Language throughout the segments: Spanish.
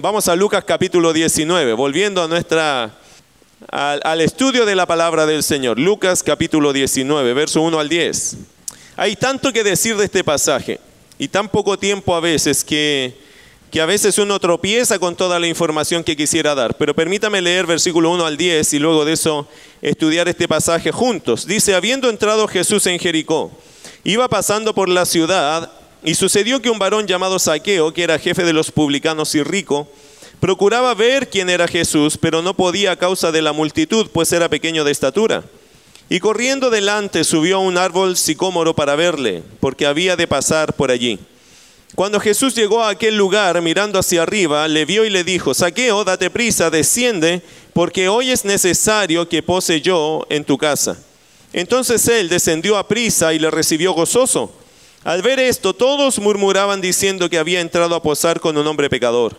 vamos a Lucas capítulo 19, volviendo a nuestra, al, estudio de la palabra del Señor. Lucas capítulo 19, verso 1 al 10. Hay tanto que decir de este pasaje y tan poco tiempo a veces que, que a veces uno tropieza con toda la información que quisiera dar. Pero permítame leer versículo 1 al 10 y luego de eso estudiar este pasaje juntos. Dice, habiendo entrado Jesús en Jericó, iba pasando por la ciudad y sucedió que un varón llamado Saqueo, que era jefe de los publicanos y rico, procuraba ver quién era Jesús, pero no podía a causa de la multitud, pues era pequeño de estatura. Y corriendo delante subió a un árbol sicómoro para verle, porque había de pasar por allí. Cuando Jesús llegó a aquel lugar, mirando hacia arriba, le vio y le dijo, Saqueo, date prisa, desciende, porque hoy es necesario que pose yo en tu casa. Entonces él descendió a prisa y le recibió gozoso. Al ver esto, todos murmuraban diciendo que había entrado a posar con un hombre pecador.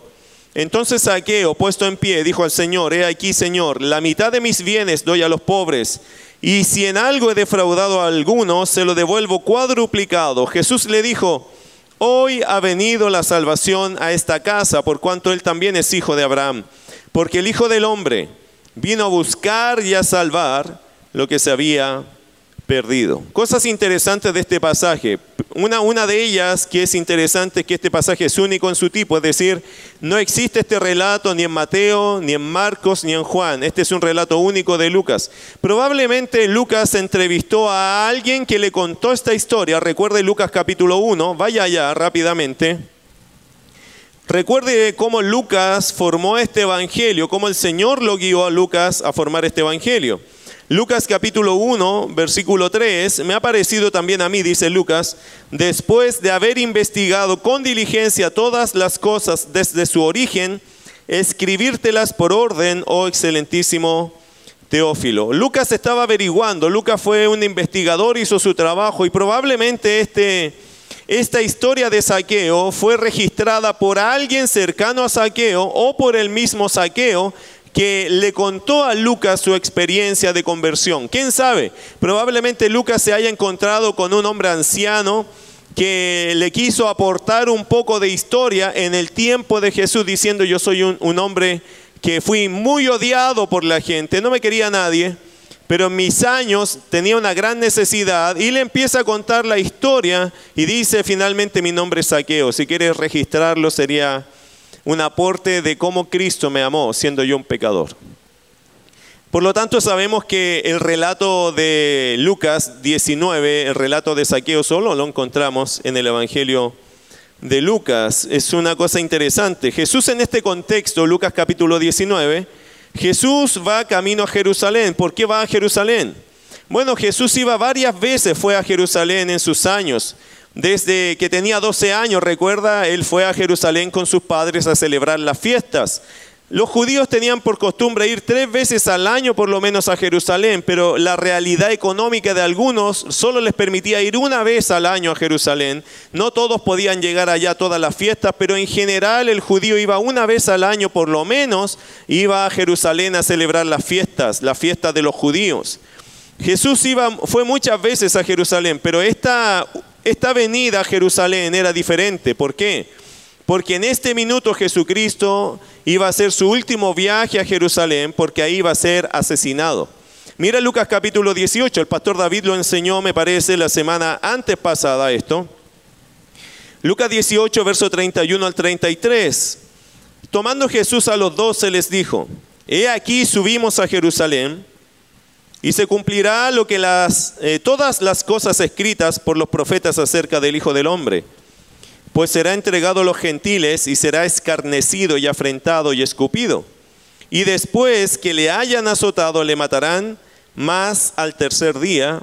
Entonces Saqueo, puesto en pie, dijo al Señor, He aquí, Señor, la mitad de mis bienes doy a los pobres, y si en algo he defraudado a alguno, se lo devuelvo cuadruplicado. Jesús le dijo, Hoy ha venido la salvación a esta casa, por cuanto él también es hijo de Abraham, porque el Hijo del Hombre vino a buscar y a salvar lo que se había perdido. Cosas interesantes de este pasaje. Una, de ellas que es interesante es que este pasaje es único en su tipo, es decir, no existe este relato ni en Mateo, ni en Marcos, ni en Juan. Este es un relato único de Lucas. Probablemente Lucas entrevistó a alguien que le contó esta historia. Recuerde Lucas capítulo 1, vaya allá rápidamente. Recuerde cómo Lucas formó este evangelio, cómo el Señor lo guió a Lucas a formar este evangelio. Lucas capítulo 1, versículo 3, me ha parecido también a mí, dice Lucas, después de haber investigado con diligencia todas las cosas desde su origen, escribírtelas por orden, oh excelentísimo Teófilo. Lucas estaba averiguando, Lucas fue un investigador, hizo su trabajo y probablemente este, esta historia de saqueo fue registrada por alguien cercano a saqueo o por el mismo saqueo que le contó a Lucas su experiencia de conversión. ¿Quién sabe? Probablemente Lucas se haya encontrado con un hombre anciano que le quiso aportar un poco de historia en el tiempo de Jesús diciendo yo soy un, hombre que fui muy odiado por la gente, no me quería nadie, pero en mis años tenía una gran necesidad y le empieza a contar la historia y dice finalmente mi nombre es Saqueo, si quieres registrarlo sería un aporte de cómo Cristo me amó siendo yo un pecador. Por lo tanto, sabemos que el relato de Lucas 19, el relato de Saqueo solo lo encontramos en el Evangelio de Lucas. Es una cosa interesante. Jesús en este contexto, Lucas capítulo 19, Jesús va camino a Jerusalén. ¿Por qué va a Jerusalén? Bueno, Jesús iba varias veces, fue a Jerusalén en sus años. Desde que tenía 12 años, recuerda, él fue a Jerusalén con sus padres a celebrar las fiestas. Los judíos tenían por costumbre ir tres veces al año por lo menos a Jerusalén, pero la realidad económica de algunos solo les permitía ir una vez al año a Jerusalén. No todos podían llegar allá a todas las fiestas, pero en general el judío iba una vez al año por lo menos, iba a Jerusalén a celebrar las fiestas, las fiestas de los judíos. Jesús iba, fue muchas veces a Jerusalén, pero esta esta venida a Jerusalén era diferente. ¿Por qué? Porque en este minuto Jesucristo iba a hacer su último viaje a Jerusalén porque ahí iba a ser asesinado. Mira Lucas capítulo 18, el pastor David lo enseñó, me parece, la semana antes pasada esto. Lucas 18, verso 31 al 33. Tomando Jesús a los doce les dijo, he aquí subimos a Jerusalén y se cumplirá lo que las, eh, todas las cosas escritas por los profetas acerca del Hijo del Hombre. Pues será entregado a los gentiles y será escarnecido y afrentado y escupido. Y después que le hayan azotado le matarán, mas al tercer día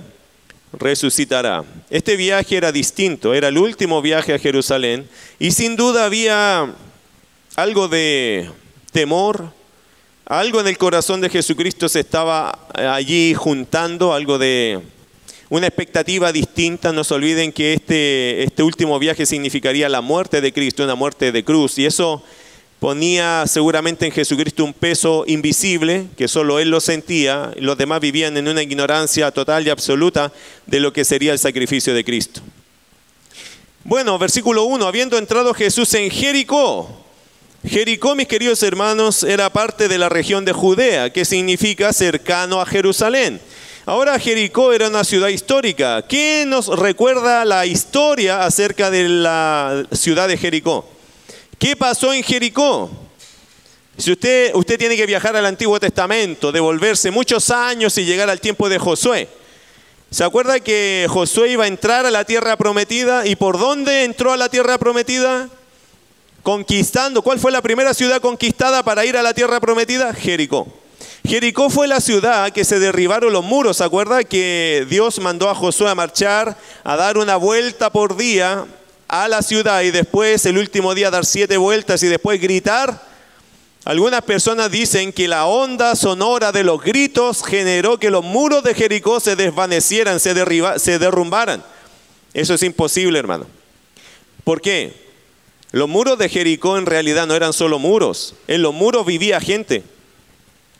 resucitará. Este viaje era distinto, era el último viaje a Jerusalén y sin duda había algo de temor, algo en el corazón de Jesucristo se estaba eh, allí juntando, algo de una expectativa distinta. No se olviden que este, este último viaje significaría la muerte de Cristo, una muerte de cruz. Y eso ponía seguramente en Jesucristo un peso invisible, que solo Él lo sentía, los demás vivían en una ignorancia total y absoluta de lo que sería el sacrificio de Cristo. Bueno, versículo 1, habiendo entrado Jesús en Jericó, Jericó, mis queridos hermanos, era parte de la región de Judea, que significa cercano a Jerusalén. Ahora Jericó era una ciudad histórica. ¿Qué nos recuerda la historia acerca de la ciudad de Jericó? ¿Qué pasó en Jericó? Si usted, usted tiene que viajar al Antiguo Testamento, devolverse muchos años y llegar al tiempo de Josué. ¿Se acuerda que Josué iba a entrar a la tierra prometida? ¿Y por dónde entró a la tierra prometida? Conquistando. ¿Cuál fue la primera ciudad conquistada para ir a la tierra prometida? Jericó. Jericó fue la ciudad que se derribaron los muros. ¿Se acuerda que Dios mandó a Josué a marchar, a dar una vuelta por día a la ciudad y después el último día dar siete vueltas y después gritar? Algunas personas dicen que la onda sonora de los gritos generó que los muros de Jericó se desvanecieran, se, se derrumbaran. Eso es imposible, hermano. ¿Por qué? Los muros de Jericó en realidad no eran solo muros, en los muros vivía gente.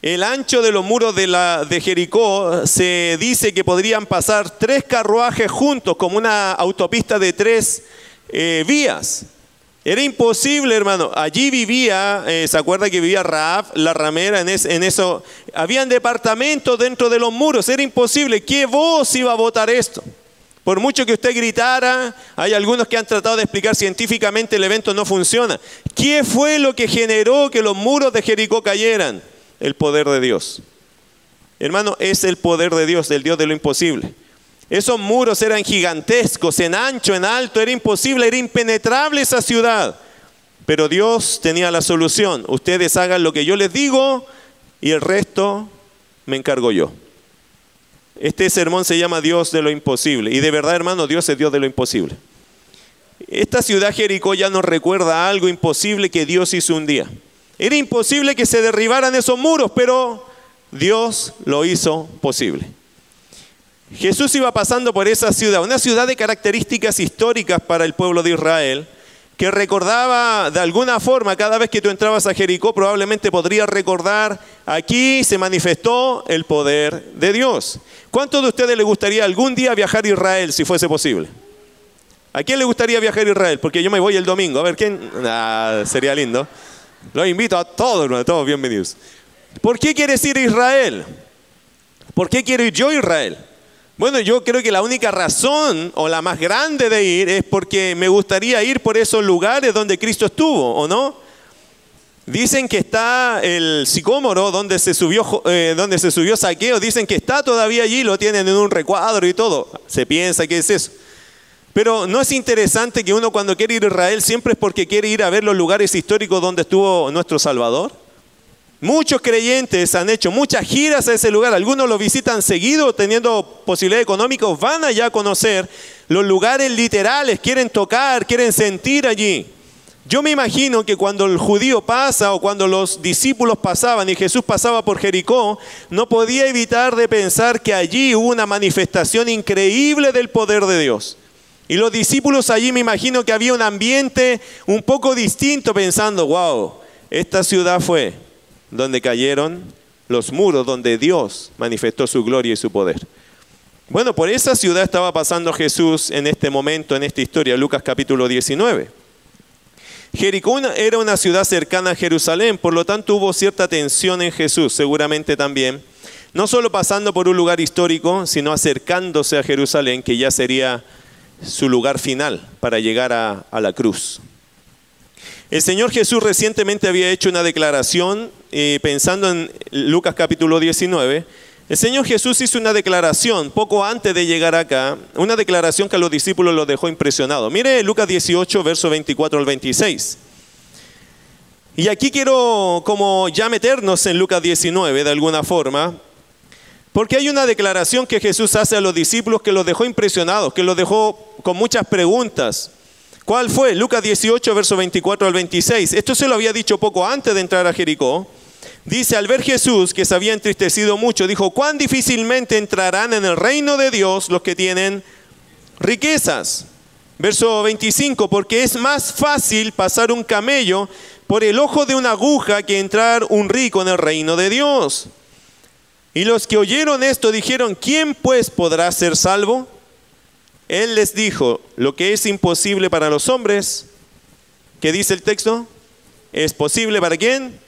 El ancho de los muros de, la, de Jericó se dice que podrían pasar tres carruajes juntos, como una autopista de tres eh, vías. Era imposible, hermano. Allí vivía, eh, ¿se acuerda que vivía Raab, la ramera, en, en, eso? Habían departamentos dentro de los muros. Era imposible. ¿Qué voz iba a votar esto? Por mucho que usted gritara, hay algunos que han tratado de explicar científicamente el evento no funciona. ¿Qué fue lo que generó que los muros de Jericó cayeran? El poder de Dios. Hermano, es el poder de Dios, del Dios de lo imposible. Esos muros eran gigantescos, en ancho, en alto, era imposible, era impenetrable esa ciudad. Pero Dios tenía la solución. Ustedes hagan lo que yo les digo y el resto me encargo yo. Este sermón se llama Dios de lo imposible. Y de verdad, hermano, Dios es Dios de lo imposible. Esta ciudad Jericó ya nos recuerda algo imposible que Dios hizo un día. Era imposible que se derribaran esos muros, pero Dios lo hizo posible. Jesús iba pasando por esa ciudad, una ciudad de características históricas para el pueblo de Israel, que recordaba de alguna forma, cada vez que tú entrabas a Jericó, probablemente podrías recordar, aquí se manifestó el poder de Dios. ¿Cuántos de ustedes le gustaría algún día viajar a Israel si fuese posible? ¿A quién le gustaría viajar a Israel? Porque yo me voy el domingo. A ver, ¿quién? Ah, sería lindo. Los invito a todos, a todos bienvenidos. ¿Por qué quieres ir a Israel? ¿Por qué quiero ir yo a Israel? Bueno, yo creo que la única razón o la más grande de ir es porque me gustaría ir por esos lugares donde Cristo estuvo, ¿o no? Dicen que está el sicómoro donde se subió, eh, donde se subió saqueo, dicen que está todavía allí, lo tienen en un recuadro y todo. Se piensa que es eso. Pero no es interesante que uno cuando quiere ir a Israel siempre es porque quiere ir a ver los lugares históricos donde estuvo nuestro Salvador. Muchos creyentes han hecho muchas giras a ese lugar, algunos lo visitan seguido, teniendo posibilidades económicas, van allá a conocer los lugares literales, quieren tocar, quieren sentir allí. Yo me imagino que cuando el judío pasa o cuando los discípulos pasaban y Jesús pasaba por Jericó, no podía evitar de pensar que allí hubo una manifestación increíble del poder de Dios. Y los discípulos allí me imagino que había un ambiente un poco distinto pensando, wow, esta ciudad fue donde cayeron los muros donde Dios manifestó su gloria y su poder. Bueno, por esa ciudad estaba pasando Jesús en este momento, en esta historia, Lucas capítulo 19. Jericó era una ciudad cercana a Jerusalén, por lo tanto hubo cierta tensión en Jesús, seguramente también, no solo pasando por un lugar histórico, sino acercándose a Jerusalén, que ya sería su lugar final para llegar a, a la cruz. El Señor Jesús recientemente había hecho una declaración, eh, pensando en Lucas capítulo 19, el Señor Jesús hizo una declaración poco antes de llegar acá, una declaración que a los discípulos los dejó impresionados. Mire Lucas 18, verso 24 al 26. Y aquí quiero como ya meternos en Lucas 19 de alguna forma, porque hay una declaración que Jesús hace a los discípulos que los dejó impresionados, que los dejó con muchas preguntas. ¿Cuál fue? Lucas 18, verso 24 al 26. Esto se lo había dicho poco antes de entrar a Jericó. Dice, al ver Jesús que se había entristecido mucho, dijo, cuán difícilmente entrarán en el reino de Dios los que tienen riquezas. Verso 25, porque es más fácil pasar un camello por el ojo de una aguja que entrar un rico en el reino de Dios. Y los que oyeron esto dijeron, ¿quién pues podrá ser salvo? Él les dijo, lo que es imposible para los hombres, ¿qué dice el texto? es posible para quién?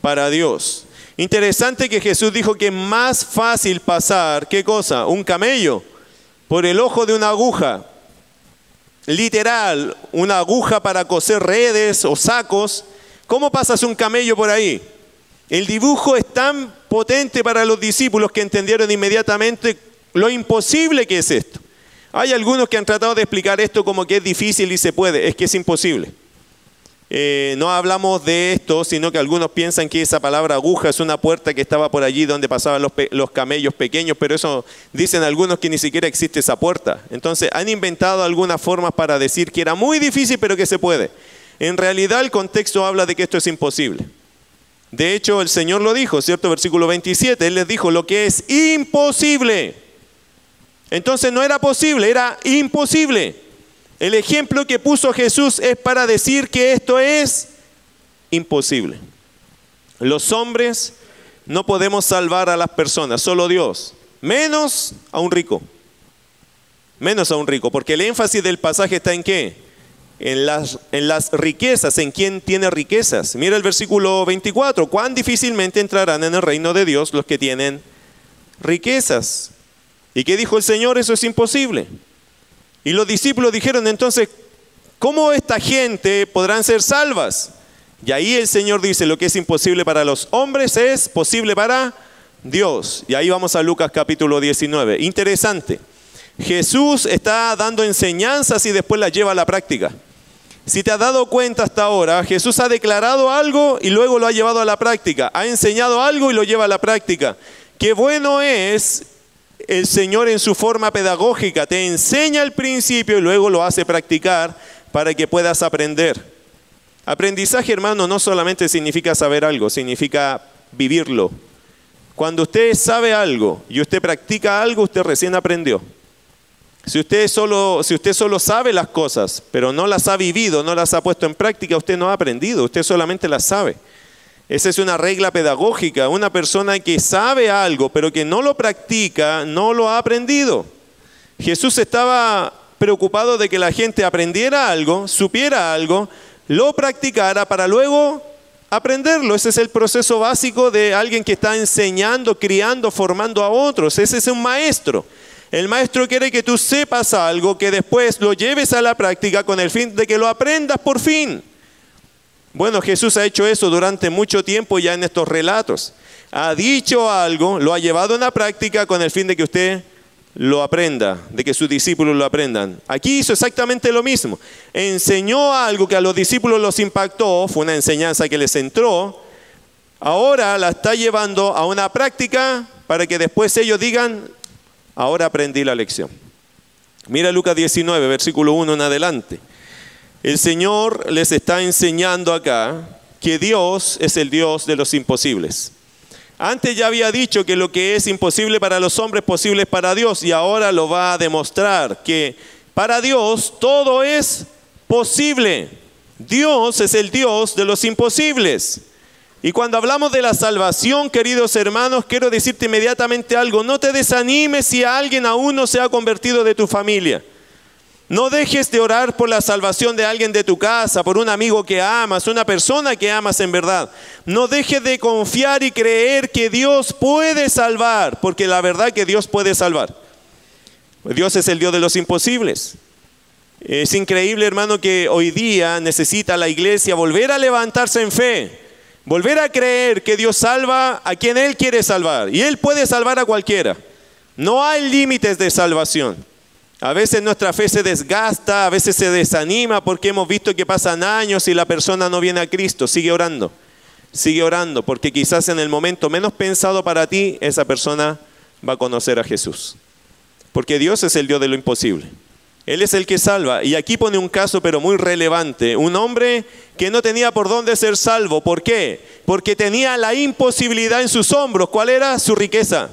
Para Dios. Interesante que Jesús dijo que es más fácil pasar, ¿qué cosa? Un camello por el ojo de una aguja. Literal, una aguja para coser redes o sacos. ¿Cómo pasas un camello por ahí? El dibujo es tan potente para los discípulos que entendieron inmediatamente lo imposible que es esto. Hay algunos que han tratado de explicar esto como que es difícil y se puede, es que es imposible. Eh, no hablamos de esto, sino que algunos piensan que esa palabra aguja es una puerta que estaba por allí donde pasaban los, los, camellos pequeños, pero eso dicen algunos que ni siquiera existe esa puerta. Entonces han inventado algunas formas para decir que era muy difícil, pero que se puede. En realidad el contexto habla de que esto es imposible. De hecho, el Señor lo dijo, ¿cierto? Versículo 27, Él les dijo lo que es imposible. Entonces no era posible, era imposible. El ejemplo que puso Jesús es para decir que esto es imposible. Los hombres no podemos salvar a las personas, solo Dios, menos a un rico. Menos a un rico, porque el énfasis del pasaje está en qué? En las, en las riquezas, en quién tiene riquezas. Mira el versículo 24, cuán difícilmente entrarán en el reino de Dios los que tienen riquezas. ¿Y qué dijo el Señor? Eso es imposible. Y los discípulos dijeron entonces, ¿cómo esta gente podrán ser salvas? Y ahí el Señor dice, lo que es imposible para los hombres es posible para Dios. Y ahí vamos a Lucas capítulo 19. Interesante. Jesús está dando enseñanzas y después las lleva a la práctica. Si te has dado cuenta hasta ahora, Jesús ha declarado algo y luego lo ha llevado a la práctica. Ha enseñado algo y lo lleva a la práctica. Qué bueno es el Señor en su forma pedagógica te enseña el principio y luego lo hace practicar para que puedas aprender. Aprendizaje, hermano, no solamente significa saber algo, significa vivirlo. Cuando usted sabe algo y usted practica algo, usted recién aprendió. Si usted, solo, si usted solo sabe las cosas, pero no las ha vivido, no las ha puesto en práctica, usted no ha aprendido, usted solamente las sabe. Esa es una regla pedagógica. Una persona que sabe algo, pero que no lo practica, no lo ha aprendido. Jesús estaba preocupado de que la gente aprendiera algo, supiera algo, lo practicara para luego aprenderlo. Ese es el proceso básico de alguien que está enseñando, criando, formando a otros. Ese es un maestro. El maestro quiere que tú sepas algo, que después lo lleves a la práctica con el fin de que lo aprendas por fin. Bueno, Jesús ha hecho eso durante mucho tiempo ya en estos relatos. Ha dicho algo, lo ha llevado a una práctica con el fin de que usted lo aprenda, de que sus discípulos lo aprendan. Aquí hizo exactamente lo mismo. Enseñó algo que a los discípulos los impactó, fue una enseñanza que les entró. Ahora la está llevando a una práctica para que después ellos digan, ahora aprendí la lección. Mira Lucas 19, versículo 1 en adelante. El Señor les está enseñando acá que Dios es el Dios de los imposibles. Antes ya había dicho que lo que es imposible para los hombres, posible es para Dios, y ahora lo va a demostrar, que para Dios todo es posible. Dios es el Dios de los imposibles. Y cuando hablamos de la salvación, queridos hermanos, quiero decirte inmediatamente algo. No te desanimes si alguien aún no se ha convertido de tu familia. No dejes de orar por la salvación de alguien de tu casa, por un amigo que amas, una persona que amas en verdad. No dejes de confiar y creer que Dios puede salvar, porque la verdad que Dios puede salvar. Dios es el Dios de los imposibles. Es increíble, hermano, que hoy día necesita la iglesia volver a levantarse en fe, volver a creer que Dios salva a quien Él quiere salvar. Y Él puede salvar a cualquiera. No hay límites de salvación. A veces nuestra fe se desgasta, a veces se desanima porque hemos visto que pasan años y la persona no viene a Cristo. Sigue orando, sigue orando, porque quizás en el momento menos pensado para ti, esa persona va a conocer a Jesús. Porque Dios es el Dios de lo imposible. Él es el que salva. Y aquí pone un caso, pero muy relevante. Un hombre que no tenía por dónde ser salvo. ¿Por qué? Porque tenía la imposibilidad en sus hombros. ¿Cuál era? Su riqueza.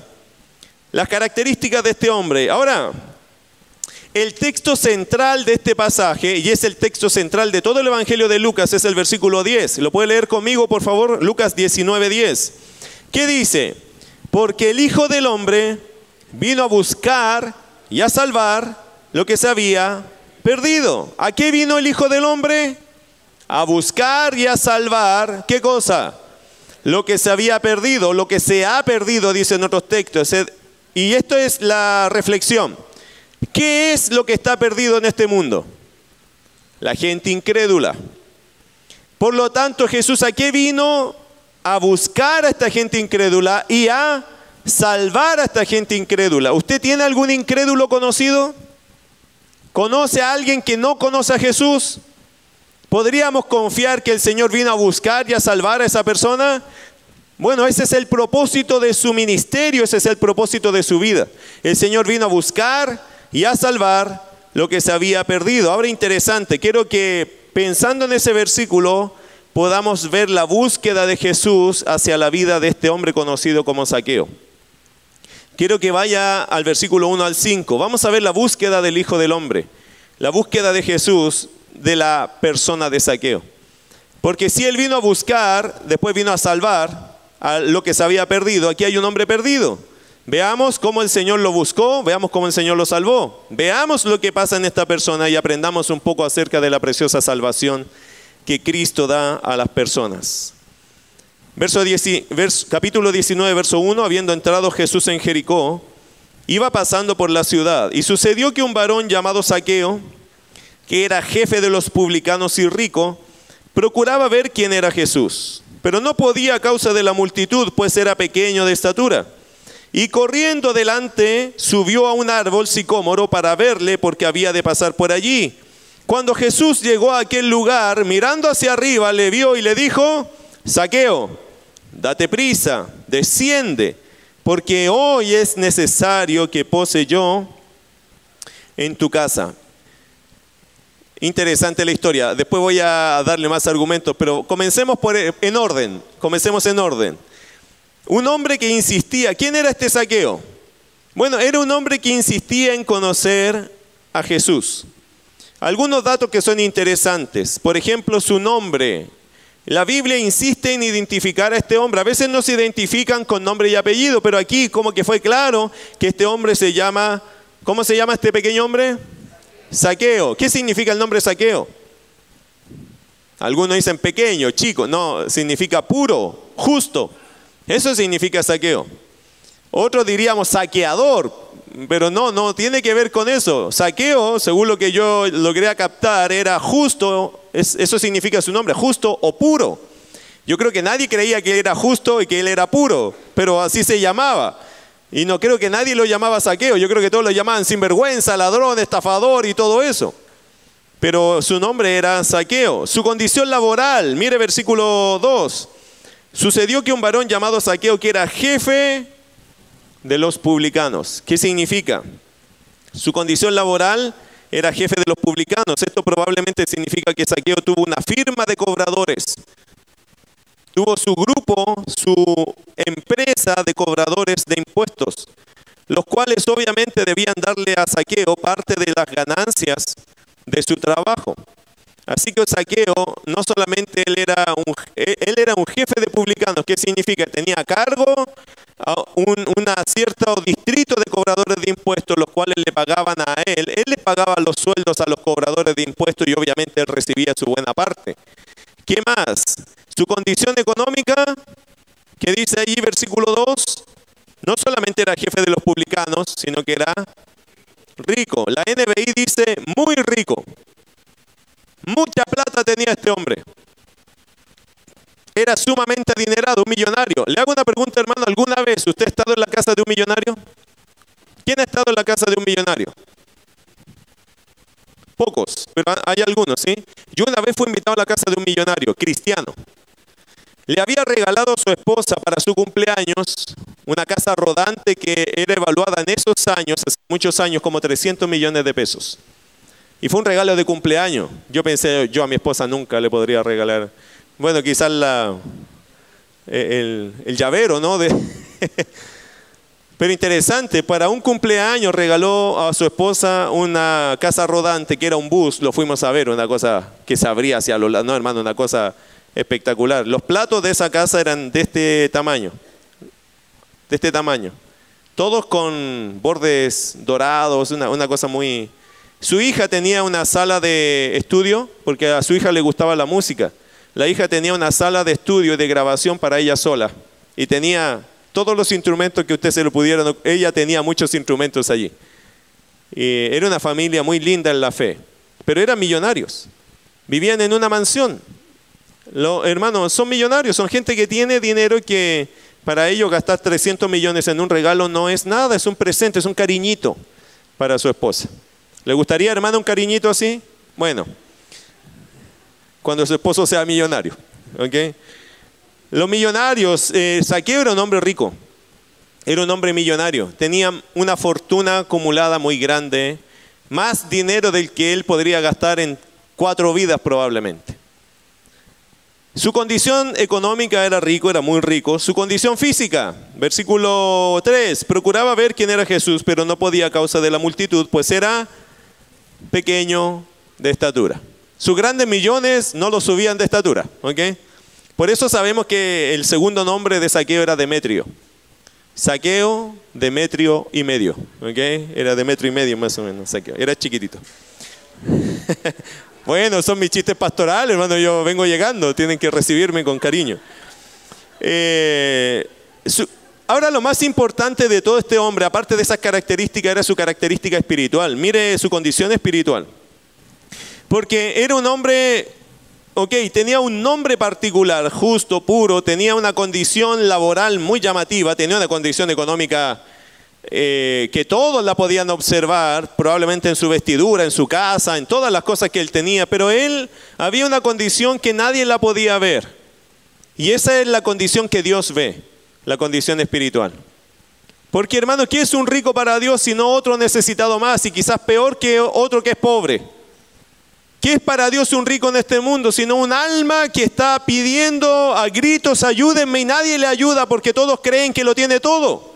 Las características de este hombre. Ahora, el texto central de este pasaje, y es el texto central de todo el Evangelio de Lucas, es el versículo 10. ¿Lo puede leer conmigo, por favor? Lucas 19, 10. ¿Qué dice? Porque el Hijo del Hombre vino a buscar y a salvar lo que se había perdido. ¿A qué vino el Hijo del Hombre? a buscar y a salvar, ¿qué cosa? Lo que se había perdido, lo que se ha perdido, dicen otros textos. Y esto es la reflexión. ¿Qué es lo que está perdido en este mundo? La gente incrédula. Por lo tanto, Jesús a qué vino? A buscar a esta gente incrédula y a salvar a esta gente incrédula. ¿Usted tiene algún incrédulo conocido? ¿Conoce a alguien que no conoce a Jesús? ¿Podríamos confiar que el Señor vino a buscar y a salvar a esa persona? Bueno, ese es el propósito de su ministerio, ese es el propósito de su vida. El Señor vino a buscar y a salvar lo que se había perdido. Ahora interesante, quiero que pensando en ese versículo podamos ver la búsqueda de Jesús hacia la vida de este hombre conocido como Saqueo. Quiero que vaya al versículo 1 al 5. Vamos a ver la búsqueda del Hijo del Hombre, la búsqueda de Jesús de la persona de saqueo. Porque si él vino a buscar, después vino a salvar a lo que se había perdido, aquí hay un hombre perdido. Veamos cómo el Señor lo buscó, veamos cómo el Señor lo salvó. Veamos lo que pasa en esta persona y aprendamos un poco acerca de la preciosa salvación que Cristo da a las personas. Verso capítulo 19, verso 1, habiendo entrado Jesús en Jericó, iba pasando por la ciudad y sucedió que un varón llamado Saqueo, que era jefe de los publicanos y rico, procuraba ver quién era Jesús, pero no podía a causa de la multitud, pues era pequeño de estatura. Y corriendo delante, subió a un árbol sicómoro para verle porque había de pasar por allí. Cuando Jesús llegó a aquel lugar, mirando hacia arriba, le vio y le dijo, Saqueo, date prisa, desciende, porque hoy es necesario que pose yo en tu casa. Interesante la historia. Después voy a darle más argumentos, pero comencemos por, en orden. Comencemos en orden. Un hombre que insistía. ¿Quién era este saqueo? Bueno, era un hombre que insistía en conocer a Jesús. Algunos datos que son interesantes. Por ejemplo, su nombre. La Biblia insiste en identificar a este hombre. A veces no se identifican con nombre y apellido, pero aquí como que fue claro que este hombre se llama, ¿cómo se llama este pequeño hombre? Saqueo. ¿Qué significa el nombre saqueo? Algunos dicen pequeño, chico. No, significa puro, justo. Eso significa saqueo. Otros diríamos saqueador, pero no, no tiene que ver con eso. Saqueo, según lo que yo logré captar, era justo, eso significa su nombre, justo o puro. Yo creo que nadie creía que él era justo y que él era puro, pero así se llamaba. Y no creo que nadie lo llamaba saqueo, yo creo que todos lo llamaban sinvergüenza, ladrón, estafador y todo eso. Pero su nombre era saqueo. Su condición laboral, mire versículo 2. Sucedió que un varón llamado saqueo, que era jefe de los publicanos. ¿Qué significa? Su condición laboral era jefe de los publicanos. Esto probablemente significa que Saqueo tuvo una firma de cobradores. Tuvo su grupo, su empresa de cobradores de impuestos, los cuales obviamente debían darle a Saqueo parte de las ganancias de su trabajo. Así que Saqueo no solamente él era un, él era un jefe de publicanos, ¿qué significa? Tenía a cargo un una cierto distrito de cobradores de impuestos, los cuales le pagaban a él. Él le pagaba los sueldos a los cobradores de impuestos y obviamente él recibía su buena parte. ¿Qué más? Su condición económica, que dice ahí versículo 2, no solamente era jefe de los publicanos, sino que era rico. La NBI dice muy rico. Mucha plata tenía este hombre. Era sumamente adinerado, un millonario. Le hago una pregunta, hermano. ¿Alguna vez usted ha estado en la casa de un millonario? ¿Quién ha estado en la casa de un millonario? Pocos, pero hay algunos, ¿sí? Yo una vez fui invitado a la casa de un millonario, cristiano. Le había regalado a su esposa para su cumpleaños una casa rodante que era evaluada en esos años, hace muchos años, como 300 millones de pesos. Y fue un regalo de cumpleaños. Yo pensé, yo a mi esposa nunca le podría regalar. Bueno, quizás la, el, llavero, ¿no? Pero interesante, para un cumpleaños regaló a su esposa una casa rodante que era un bus, lo fuimos a ver, una cosa que se abría hacia los lados, no hermano, una cosa espectacular. Los platos de esa casa eran de este tamaño, de este tamaño, todos con bordes dorados, una, una cosa muy, Su hija tenía una sala de estudio, porque a su hija le gustaba la música. La hija tenía una sala de estudio y de grabación para ella sola. Y tenía todos los instrumentos que usted se lo pudiera. Ella tenía muchos instrumentos allí. Era una familia muy linda en la fe. Pero eran millonarios. Vivían en una mansión. Los hermanos son millonarios, son gente que tiene dinero y que para ellos gastar 300 millones en un regalo no es nada, es un presente, es un cariñito para su esposa. ¿Le gustaría, hermano, un cariñito así? Bueno, cuando su esposo sea millonario. ¿ok? Los millonarios, eh, Saqueo era un hombre rico, era un hombre millonario, tenía una fortuna acumulada muy grande, más dinero del que él podría gastar en cuatro vidas probablemente. Su condición económica era rico, era muy rico. Su condición física, versículo 3, procuraba ver quién era Jesús, pero no podía a causa de la multitud, pues era pequeño de estatura. Sus grandes millones no lo subían de estatura, ¿ok? Por eso sabemos que el segundo nombre de Saqueo era Demetrio. Saqueo, Demetrio y medio, ¿ok? Era Demetrio y medio más o menos, Saqueo. Era chiquitito. bueno, son mis chistes pastorales, hermano, yo vengo llegando, tienen que recibirme con cariño. Eh, Ahora lo más importante de todo este hombre, aparte de esas características, era su característica espiritual. Mire su condición espiritual. Porque era un hombre, ok, tenía un nombre particular, justo, puro, tenía una condición laboral muy llamativa, tenía una condición económica eh, que todos la podían observar, probablemente en su vestidura, en su casa, en todas las cosas que él tenía, pero él había una condición que nadie la podía ver. Y esa es la condición que Dios ve la condición espiritual. Porque hermano, ¿qué es un rico para Dios sino otro necesitado más y quizás peor que otro que es pobre? ¿Qué es para Dios un rico en este mundo sino un alma que está pidiendo a gritos, ayúdenme y nadie le ayuda porque todos creen que lo tiene todo?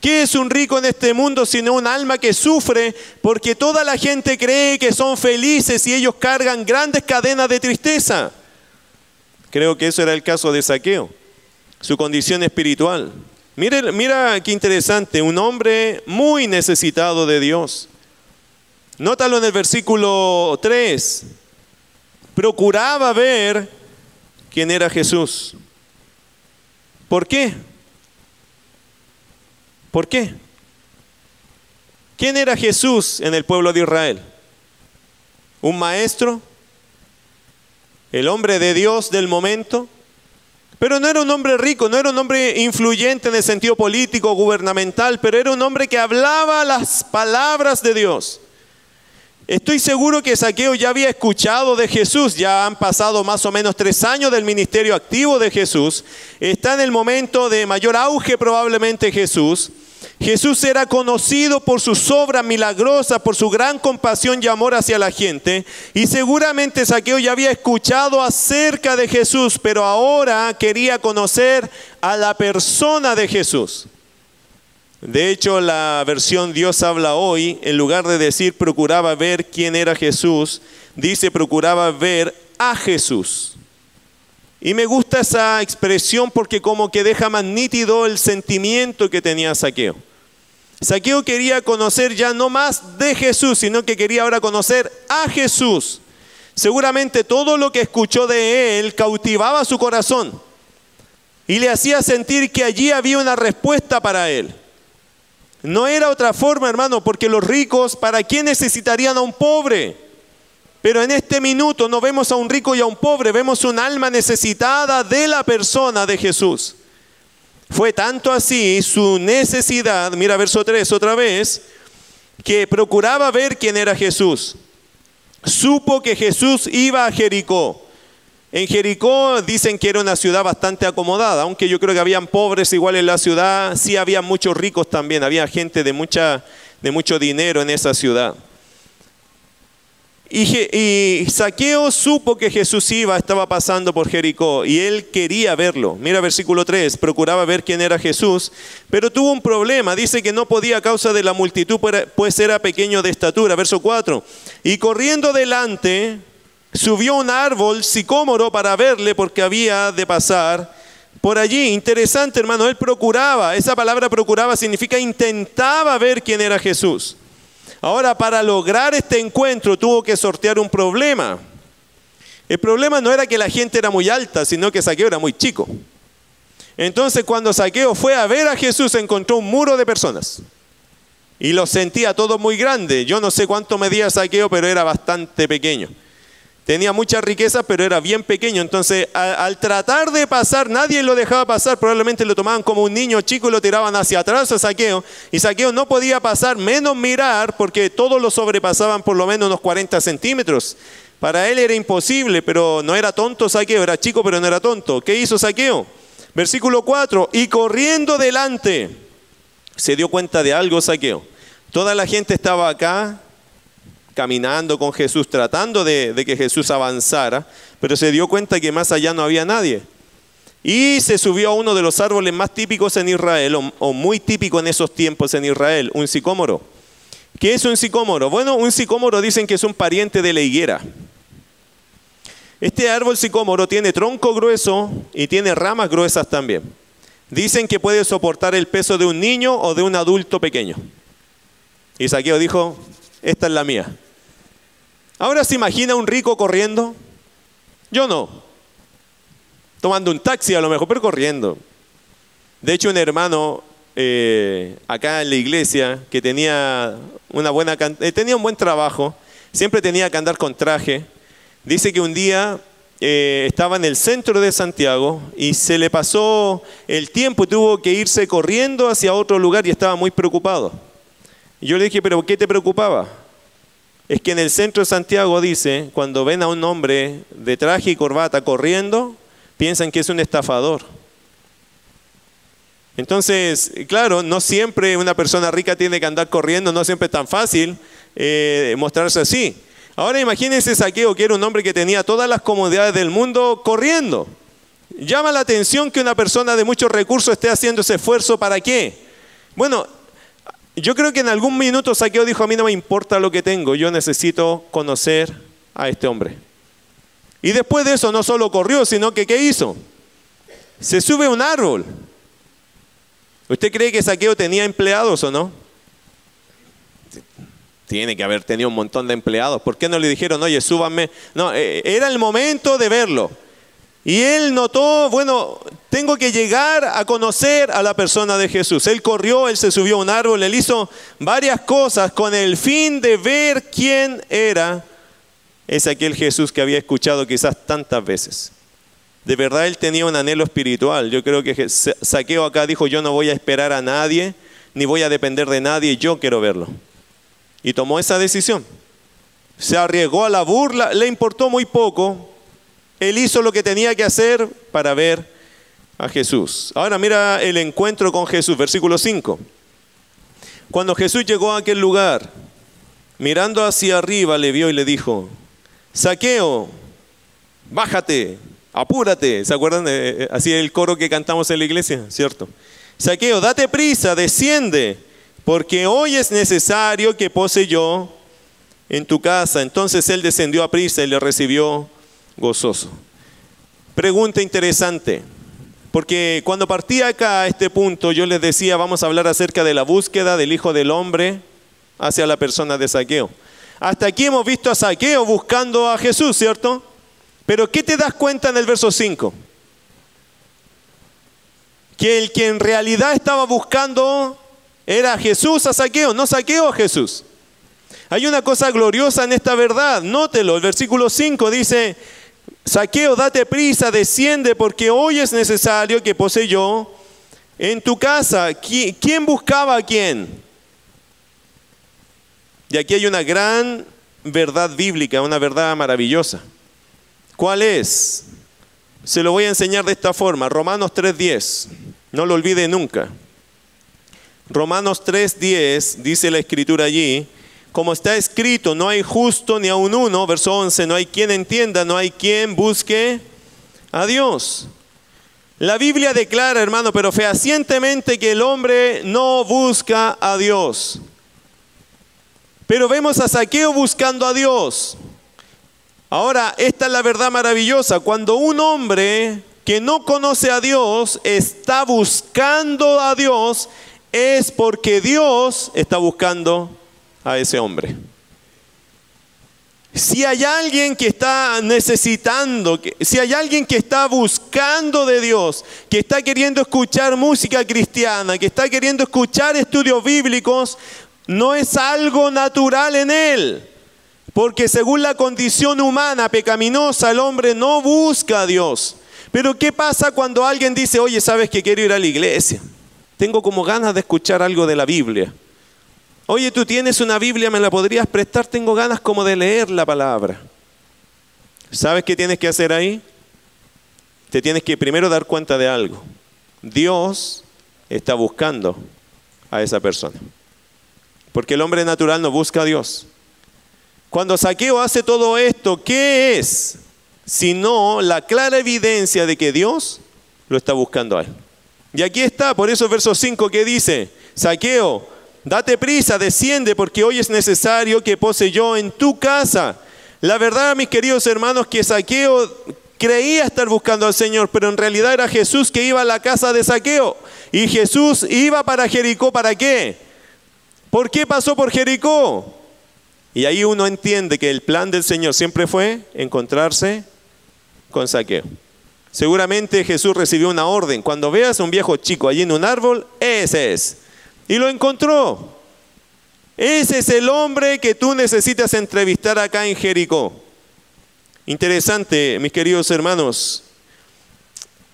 ¿Qué es un rico en este mundo sino un alma que sufre porque toda la gente cree que son felices y ellos cargan grandes cadenas de tristeza? Creo que eso era el caso de Saqueo su condición espiritual. Mire, mira qué interesante, un hombre muy necesitado de Dios. Nótalo en el versículo 3. Procuraba ver quién era Jesús. ¿Por qué? ¿Por qué? ¿Quién era Jesús en el pueblo de Israel? ¿Un maestro? ¿El hombre de Dios del momento? Pero no era un hombre rico, no era un hombre influyente en el sentido político, gubernamental, pero era un hombre que hablaba las palabras de Dios. Estoy seguro que Saqueo ya había escuchado de Jesús, ya han pasado más o menos tres años del ministerio activo de Jesús, está en el momento de mayor auge probablemente Jesús. Jesús era conocido por sus obras milagrosas, por su gran compasión y amor hacia la gente. Y seguramente Saqueo ya había escuchado acerca de Jesús, pero ahora quería conocer a la persona de Jesús. De hecho, la versión Dios habla hoy, en lugar de decir procuraba ver quién era Jesús, dice procuraba ver a Jesús. Y me gusta esa expresión porque como que deja más nítido el sentimiento que tenía Saqueo. Saqueo quería conocer ya no más de Jesús, sino que quería ahora conocer a Jesús. Seguramente todo lo que escuchó de él cautivaba su corazón y le hacía sentir que allí había una respuesta para él. No era otra forma, hermano, porque los ricos, ¿para qué necesitarían a un pobre? Pero en este minuto no vemos a un rico y a un pobre, vemos un alma necesitada de la persona de Jesús. Fue tanto así su necesidad, mira verso 3 otra vez, que procuraba ver quién era Jesús. Supo que Jesús iba a Jericó. En Jericó dicen que era una ciudad bastante acomodada, aunque yo creo que habían pobres igual en la ciudad, sí había muchos ricos también, había gente de, mucha, de mucho dinero en esa ciudad. Y, Saqueo supo que Jesús iba, estaba pasando por Jericó y él quería verlo. Mira versículo 3, procuraba ver quién era Jesús, pero tuvo un problema. Dice que no podía a causa de la multitud, pues era pequeño de estatura. Verso 4, y corriendo delante, subió un árbol sicómoro para verle porque había de pasar por allí. Interesante, hermano, él procuraba, esa palabra procuraba significa intentaba ver quién era Jesús. Ahora, para lograr este encuentro tuvo que sortear un problema. El problema no era que la gente era muy alta, sino que Saqueo era muy chico. Entonces cuando Saqueo fue a ver a Jesús encontró un muro de personas. Y lo sentía todo muy grande. Yo no sé cuánto medía Saqueo, pero era bastante pequeño. Tenía mucha riqueza, pero era bien pequeño. Entonces, al tratar de pasar, nadie lo dejaba pasar. Probablemente lo tomaban como un niño chico y lo tiraban hacia atrás a Saqueo. Y Saqueo no podía pasar, menos mirar, porque todos lo sobrepasaban por lo menos unos 40 centímetros. Para él era imposible, pero no era tonto Saqueo. Era chico, pero no era tonto. ¿Qué hizo Saqueo? Versículo 4. Y corriendo delante, se dio cuenta de algo Saqueo. Toda la gente estaba acá caminando con Jesús, tratando de, que Jesús avanzara, pero se dio cuenta que más allá no había nadie. Y se subió a uno de los árboles más típicos en Israel, o, muy típico en esos tiempos en Israel, un sicómoro. ¿Qué es un sicómoro? Bueno, un sicómoro dicen que es un pariente de la higuera. Este árbol sicómoro tiene tronco grueso y tiene ramas gruesas también. Dicen que puede soportar el peso de un niño o de un adulto pequeño. Y Saqueo dijo, esta es la mía. Ahora se imagina un rico corriendo. Yo no. Tomando un taxi a lo mejor, pero corriendo. De hecho, un hermano eh, acá en la iglesia que tenía, una buena, eh, tenía un buen trabajo, siempre tenía que andar con traje. Dice que un día eh, estaba en el centro de Santiago y se le pasó el tiempo tuvo que irse corriendo hacia otro lugar y estaba muy preocupado. Y yo le dije, pero ¿qué te preocupaba? Es que en el centro de Santiago dice, cuando ven a un hombre de traje y corbata corriendo, piensan que es un estafador. Entonces, claro, no siempre una persona rica tiene que andar corriendo, no siempre es tan fácil eh, mostrarse así. Ahora imagínense Saqueo, que era un hombre que tenía todas las comodidades del mundo corriendo. Llama la atención que una persona de muchos recursos esté haciendo ese esfuerzo para qué. Bueno, yo creo que en algún minuto Saqueo dijo, a mí no me importa lo que tengo, yo necesito conocer a este hombre. Y después de eso no solo corrió, sino que ¿qué hizo? Se sube a un árbol. ¿Usted cree que Saqueo tenía empleados o no? Tiene que haber tenido un montón de empleados. ¿Por qué no le dijeron, oye, súbanme? No, eh, era el momento de verlo. Y él notó, bueno, tengo que llegar a conocer a la persona de Jesús. Él corrió, él se subió a un árbol, él hizo varias cosas con el fin de ver quién era ese aquel Jesús que había escuchado quizás tantas veces. De verdad él tenía un anhelo espiritual. Yo creo que Saqueo acá dijo, yo no voy a esperar a nadie, ni voy a depender de nadie, yo quiero verlo. Y tomó esa decisión. Se arriesgó a la burla, le importó muy poco, él hizo lo que tenía que hacer para ver a Jesús. Ahora mira el encuentro con Jesús, versículo 5. Cuando Jesús llegó a aquel lugar, mirando hacia arriba, le vio y le dijo, Saqueo, bájate, apúrate. ¿Se acuerdan? de así el coro que cantamos en la iglesia, ¿cierto? Saqueo, date prisa, desciende, porque hoy es necesario que pose yo en tu casa. Entonces él descendió a prisa y le recibió gozoso. Pregunta interesante, porque cuando partí acá a este punto yo les decía, vamos a hablar acerca de la búsqueda del Hijo del Hombre hacia la persona de Saqueo. Hasta aquí hemos visto a Saqueo buscando a Jesús, ¿cierto? Pero ¿qué te das cuenta en el verso 5? Que el que en realidad estaba buscando era Jesús a Saqueo, no Saqueo a Jesús. Hay una cosa gloriosa en esta verdad, nótelo, el versículo 5 dice, Saqueo, date prisa, desciende, porque hoy es necesario que pose yo en tu casa. ¿Quién buscaba a quién? Y aquí hay una gran verdad bíblica, una verdad maravillosa. ¿Cuál es? Se lo voy a enseñar de esta forma. Romanos 3.10. No lo olvide nunca. Romanos 3.10 dice la escritura allí, como está escrito, no hay justo ni aun uno, verso 11, no hay quien entienda, no hay quien busque a Dios. La Biblia declara, hermano, pero fehacientemente que el hombre no busca a Dios. Pero vemos a Saqueo buscando a Dios. Ahora, esta es la verdad maravillosa. Cuando un hombre que no conoce a Dios está buscando a Dios, es porque Dios está buscando a ese hombre. Si hay alguien que está necesitando, si hay alguien que está buscando de Dios, que está queriendo escuchar música cristiana, que está queriendo escuchar estudios bíblicos, no es algo natural en él. Porque según la condición humana pecaminosa, el hombre no busca a Dios. Pero ¿qué pasa cuando alguien dice, oye, sabes que quiero ir a la iglesia? Tengo como ganas de escuchar algo de la Biblia. Oye, tú tienes una Biblia, ¿me la podrías prestar? Tengo ganas como de leer la palabra. ¿Sabes qué tienes que hacer ahí? Te tienes que primero dar cuenta de algo. Dios está buscando a esa persona. Porque el hombre natural no busca a Dios. Cuando Saqueo hace todo esto, ¿qué es? Sino la clara evidencia de que Dios lo está buscando a él. Y aquí está, por eso verso 5 que dice, Saqueo, Date prisa, desciende, porque hoy es necesario que pose yo en tu casa. La verdad, mis queridos hermanos, que Saqueo creía estar buscando al Señor, pero en realidad era Jesús que iba a la casa de Saqueo. Y Jesús iba para Jericó, ¿para qué? ¿Por qué pasó por Jericó? Y ahí uno entiende que el plan del Señor siempre fue encontrarse con Saqueo. Seguramente Jesús recibió una orden. Cuando veas a un viejo chico allí en un árbol, ese es. Y lo encontró. Ese es el hombre que tú necesitas entrevistar acá en Jericó. Interesante, mis queridos hermanos,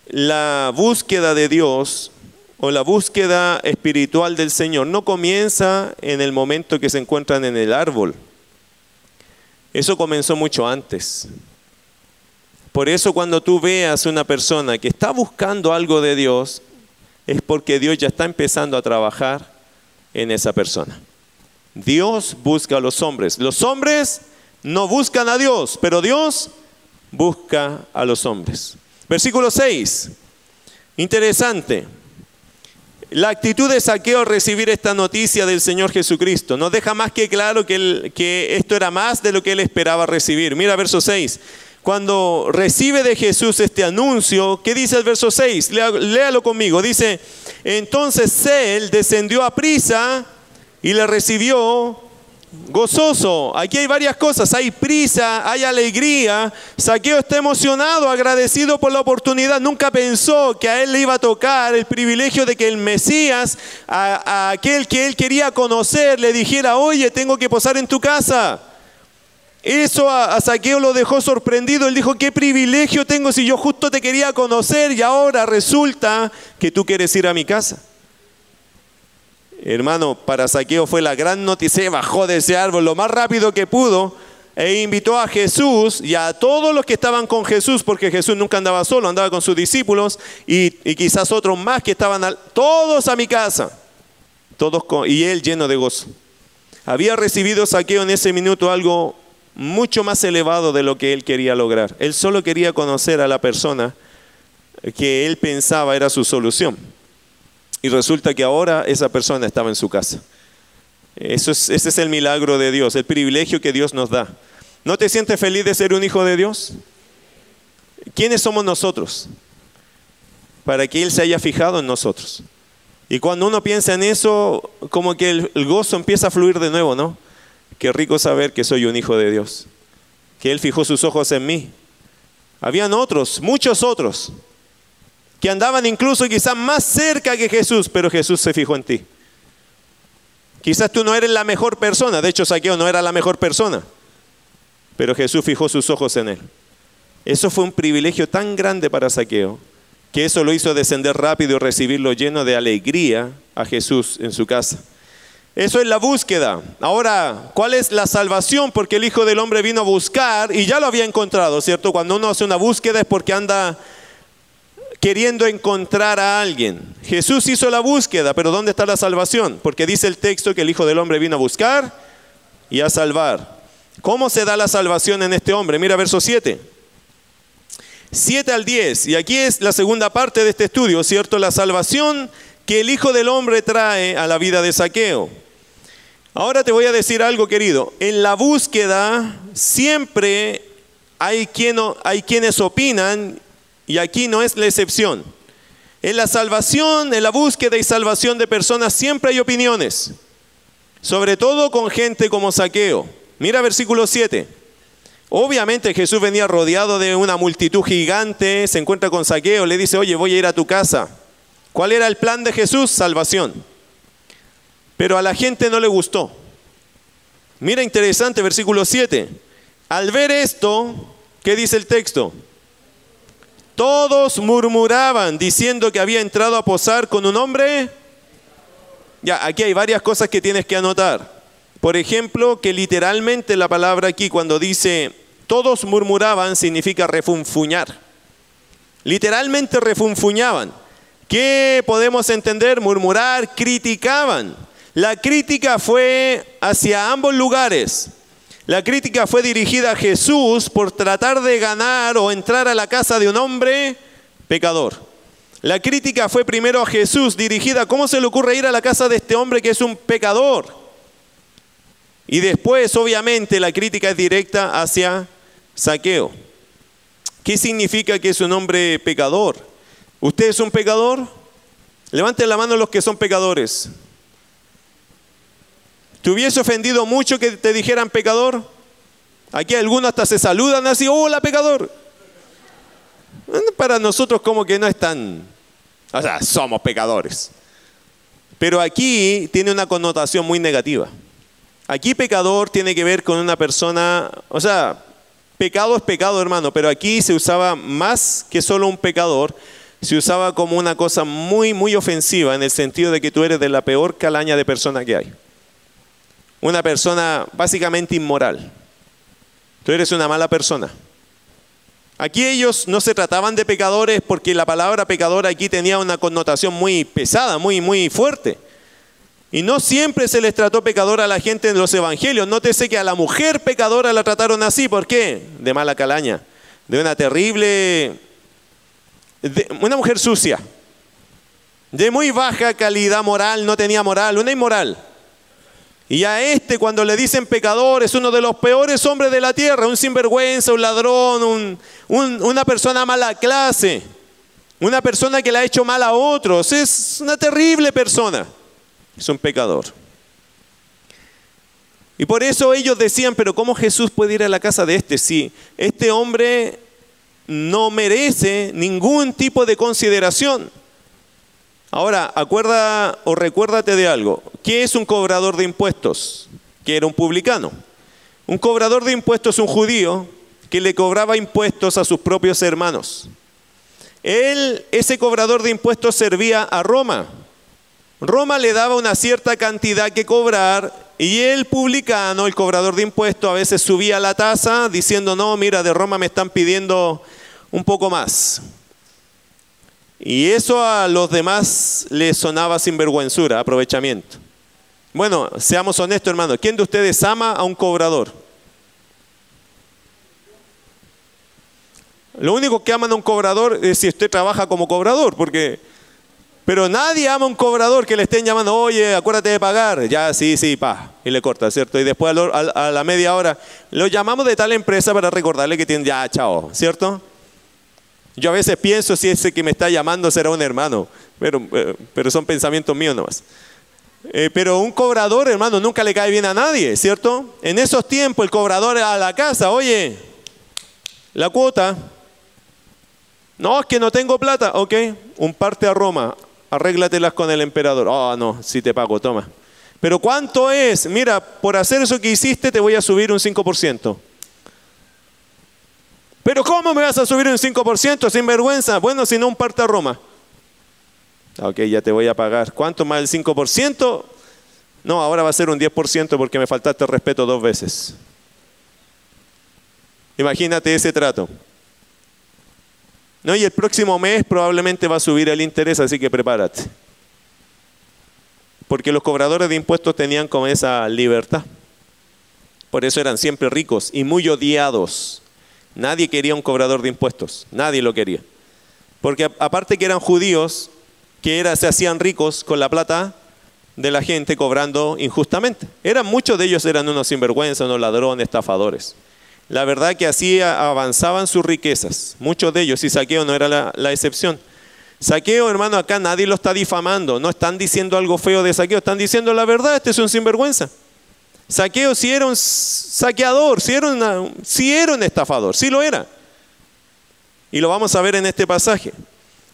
la búsqueda de Dios o la búsqueda espiritual del Señor no comienza en el momento que se encuentran en el árbol. Eso comenzó mucho antes. Por eso cuando tú veas una persona que está buscando algo de Dios, es porque Dios ya está empezando a trabajar en esa persona. Dios busca a los hombres. Los hombres no buscan a Dios, pero Dios busca a los hombres. Versículo 6. Interesante. La actitud de Saqueo al recibir esta noticia del Señor Jesucristo nos deja más que claro que, esto era más de lo que él esperaba recibir. Mira verso 6 cuando recibe de Jesús este anuncio, ¿qué dice el verso 6? Léalo conmigo. Dice, entonces él descendió a prisa y le recibió gozoso. Aquí hay varias cosas, hay prisa, hay alegría. Saqueo está emocionado, agradecido por la oportunidad. Nunca pensó que a él le iba a tocar el privilegio de que el Mesías, a, aquel que él quería conocer, le dijera, oye, tengo que posar en tu casa. Eso a, Saqueo lo dejó sorprendido. Él dijo, qué privilegio tengo si yo justo te quería conocer y ahora resulta que tú quieres ir a mi casa. Hermano, para Saqueo fue la gran noticia. Bajó de ese árbol lo más rápido que pudo e invitó a Jesús y a todos los que estaban con Jesús, porque Jesús nunca andaba solo, andaba con sus discípulos y, quizás otros más que estaban, todos a mi casa. Todos y él lleno de gozo. Había recibido Saqueo en ese minuto algo mucho más elevado de lo que él quería lograr. Él solo quería conocer a la persona que él pensaba era su solución. Y resulta que ahora esa persona estaba en su casa. Eso es, ese es el milagro de Dios, el privilegio que Dios nos da. ¿No te sientes feliz de ser un hijo de Dios? ¿Quiénes somos nosotros? Para que Él se haya fijado en nosotros. Y cuando uno piensa en eso, como que el, el gozo empieza a fluir de nuevo, ¿no? Qué rico saber que soy un hijo de Dios, que Él fijó sus ojos en mí. Habían otros, muchos otros, que andaban incluso quizás más cerca que Jesús, pero Jesús se fijó en ti. Quizás tú no eres la mejor persona, de hecho Saqueo no era la mejor persona, pero Jesús fijó sus ojos en él. Eso fue un privilegio tan grande para Saqueo, que eso lo hizo descender rápido y recibirlo lleno de alegría a Jesús en su casa. Eso es la búsqueda. Ahora, ¿cuál es la salvación? Porque el Hijo del Hombre vino a buscar y ya lo había encontrado, ¿cierto? Cuando uno hace una búsqueda es porque anda queriendo encontrar a alguien. Jesús hizo la búsqueda, pero ¿dónde está la salvación? Porque dice el texto que el Hijo del Hombre vino a buscar y a salvar. ¿Cómo se da la salvación en este hombre? Mira verso 7. 7 al 10. Y aquí es la segunda parte de este estudio, ¿cierto? La salvación que el Hijo del Hombre trae a la vida de Saqueo. Ahora te voy a decir algo, querido. En la búsqueda siempre hay, hay quienes opinan y aquí no es la excepción. En la salvación, en la búsqueda y salvación de personas siempre hay opiniones. sobre todo con gente como Saqueo. Mira versículo 7. Obviamente Jesús venía rodeado de una multitud gigante, se encuentra con Saqueo, le dice, oye, voy a ir a tu casa. ¿Cuál era el plan de Jesús? Salvación. Pero a la gente no le gustó. Mira interesante versículo 7. Al ver esto, ¿qué dice el texto? Todos murmuraban diciendo que había entrado a posar con un hombre. Ya, aquí hay varias cosas que tienes que anotar. Por ejemplo, que literalmente la palabra aquí cuando dice todos murmuraban significa refunfuñar. Literalmente refunfuñaban. ¿Qué podemos entender? Murmurar, criticaban. La crítica fue hacia ambos lugares. La crítica fue dirigida a Jesús por tratar de ganar o entrar a la casa de un hombre pecador. La crítica fue primero a Jesús dirigida, ¿cómo se le ocurre ir a la casa de este hombre que es un pecador? Y después, obviamente, la crítica es directa hacia Saqueo. ¿Qué significa que es un hombre pecador? ¿Usted es un pecador? Levanten la mano los que son pecadores. ¿Te hubiese ofendido mucho que te dijeran pecador? Aquí algunos hasta se saludan así, hola pecador. Para nosotros como que no es tan... O sea, somos pecadores. Pero aquí tiene una connotación muy negativa. Aquí pecador tiene que ver con una persona, o sea, pecado es pecado hermano, pero aquí se usaba más que solo un pecador, se usaba como una cosa muy, muy ofensiva en el sentido de que tú eres de la peor calaña de persona que hay una persona básicamente inmoral. Tú eres una mala persona. Aquí ellos no se trataban de pecadores porque la palabra pecador aquí tenía una connotación muy pesada, muy, muy fuerte. Y no siempre se les trató pecador a la gente en los evangelios. Nótese que a la mujer pecadora la trataron así. ¿Por qué? De mala calaña. De una terrible... Una mujer sucia. De muy baja calidad moral, no tenía moral, una inmoral. Y a este cuando le dicen pecador es uno de los peores hombres de la tierra, un sinvergüenza, un ladrón, una persona mala clase, una persona que le ha hecho mal a otros, es una terrible persona, es un pecador. Y por eso ellos decían, pero ¿cómo Jesús puede ir a la casa de este si este hombre no merece ningún tipo de consideración? Ahora, acuerda o recuérdate de algo. ¿Qué es un cobrador de impuestos? Que era un publicano. Un cobrador de impuestos es un judío que le cobraba impuestos a sus propios hermanos. Él, ese cobrador de impuestos servía a Roma. Roma le daba una cierta cantidad que cobrar y el publicano, el cobrador de impuestos, a veces subía la tasa diciendo, no, mira, de Roma me están pidiendo un poco más. Y eso a los demás les sonaba sinvergüenzura, aprovechamiento. Bueno, seamos honestos, hermano. ¿Quién de ustedes ama a un cobrador? Lo único que aman a un cobrador es si usted trabaja como cobrador, porque... Pero nadie ama a un cobrador que le estén llamando, oye, acuérdate de pagar. Ya, sí, sí, pa. Y le corta, ¿cierto? Y después a, la media hora, lo llamamos de tal empresa para recordarle que tiene, ya, chao, ¿cierto? Yo a veces pienso si ese que me está llamando será un hermano, pero, eh, pero son pensamientos míos nomás. Eh, pero un cobrador, hermano, nunca le cae bien a nadie, ¿cierto? En esos tiempos el cobrador a la casa, oye, la cuota, no, es que no tengo plata, ok, un parte a Roma, arréglatelas con el emperador. Oh, no, si te pago, toma. Pero ¿cuánto es? Mira, por hacer eso que hiciste te voy a subir un 5%. Pero ¿cómo me vas a subir un 5% sin vergüenza? Bueno, si no un a Roma. Ok, ya te voy a pagar. ¿Cuánto más el 5%? No, ahora va a ser un 10% porque me faltaste respeto dos veces. Imagínate ese trato. No, y el próximo mes probablemente va a subir el interés, así que prepárate. Porque los cobradores de impuestos tenían como esa libertad. Por eso eran siempre ricos y muy odiados. Nadie quería un cobrador de impuestos, nadie lo quería. Porque aparte que eran judíos, que era, se hacían ricos con la plata de la gente cobrando injustamente. Eran, muchos de ellos eran unos sinvergüenzas, unos ladrones, estafadores. La verdad que así avanzaban sus riquezas, muchos de ellos, y Saqueo no era la, la excepción. Saqueo, hermano, acá nadie lo está difamando, no están diciendo algo feo de saqueo, están diciendo la verdad, este es un sinvergüenza. Saqueo si era un saqueador, si era, si un estafador, sí lo era. Y lo vamos a ver en este pasaje.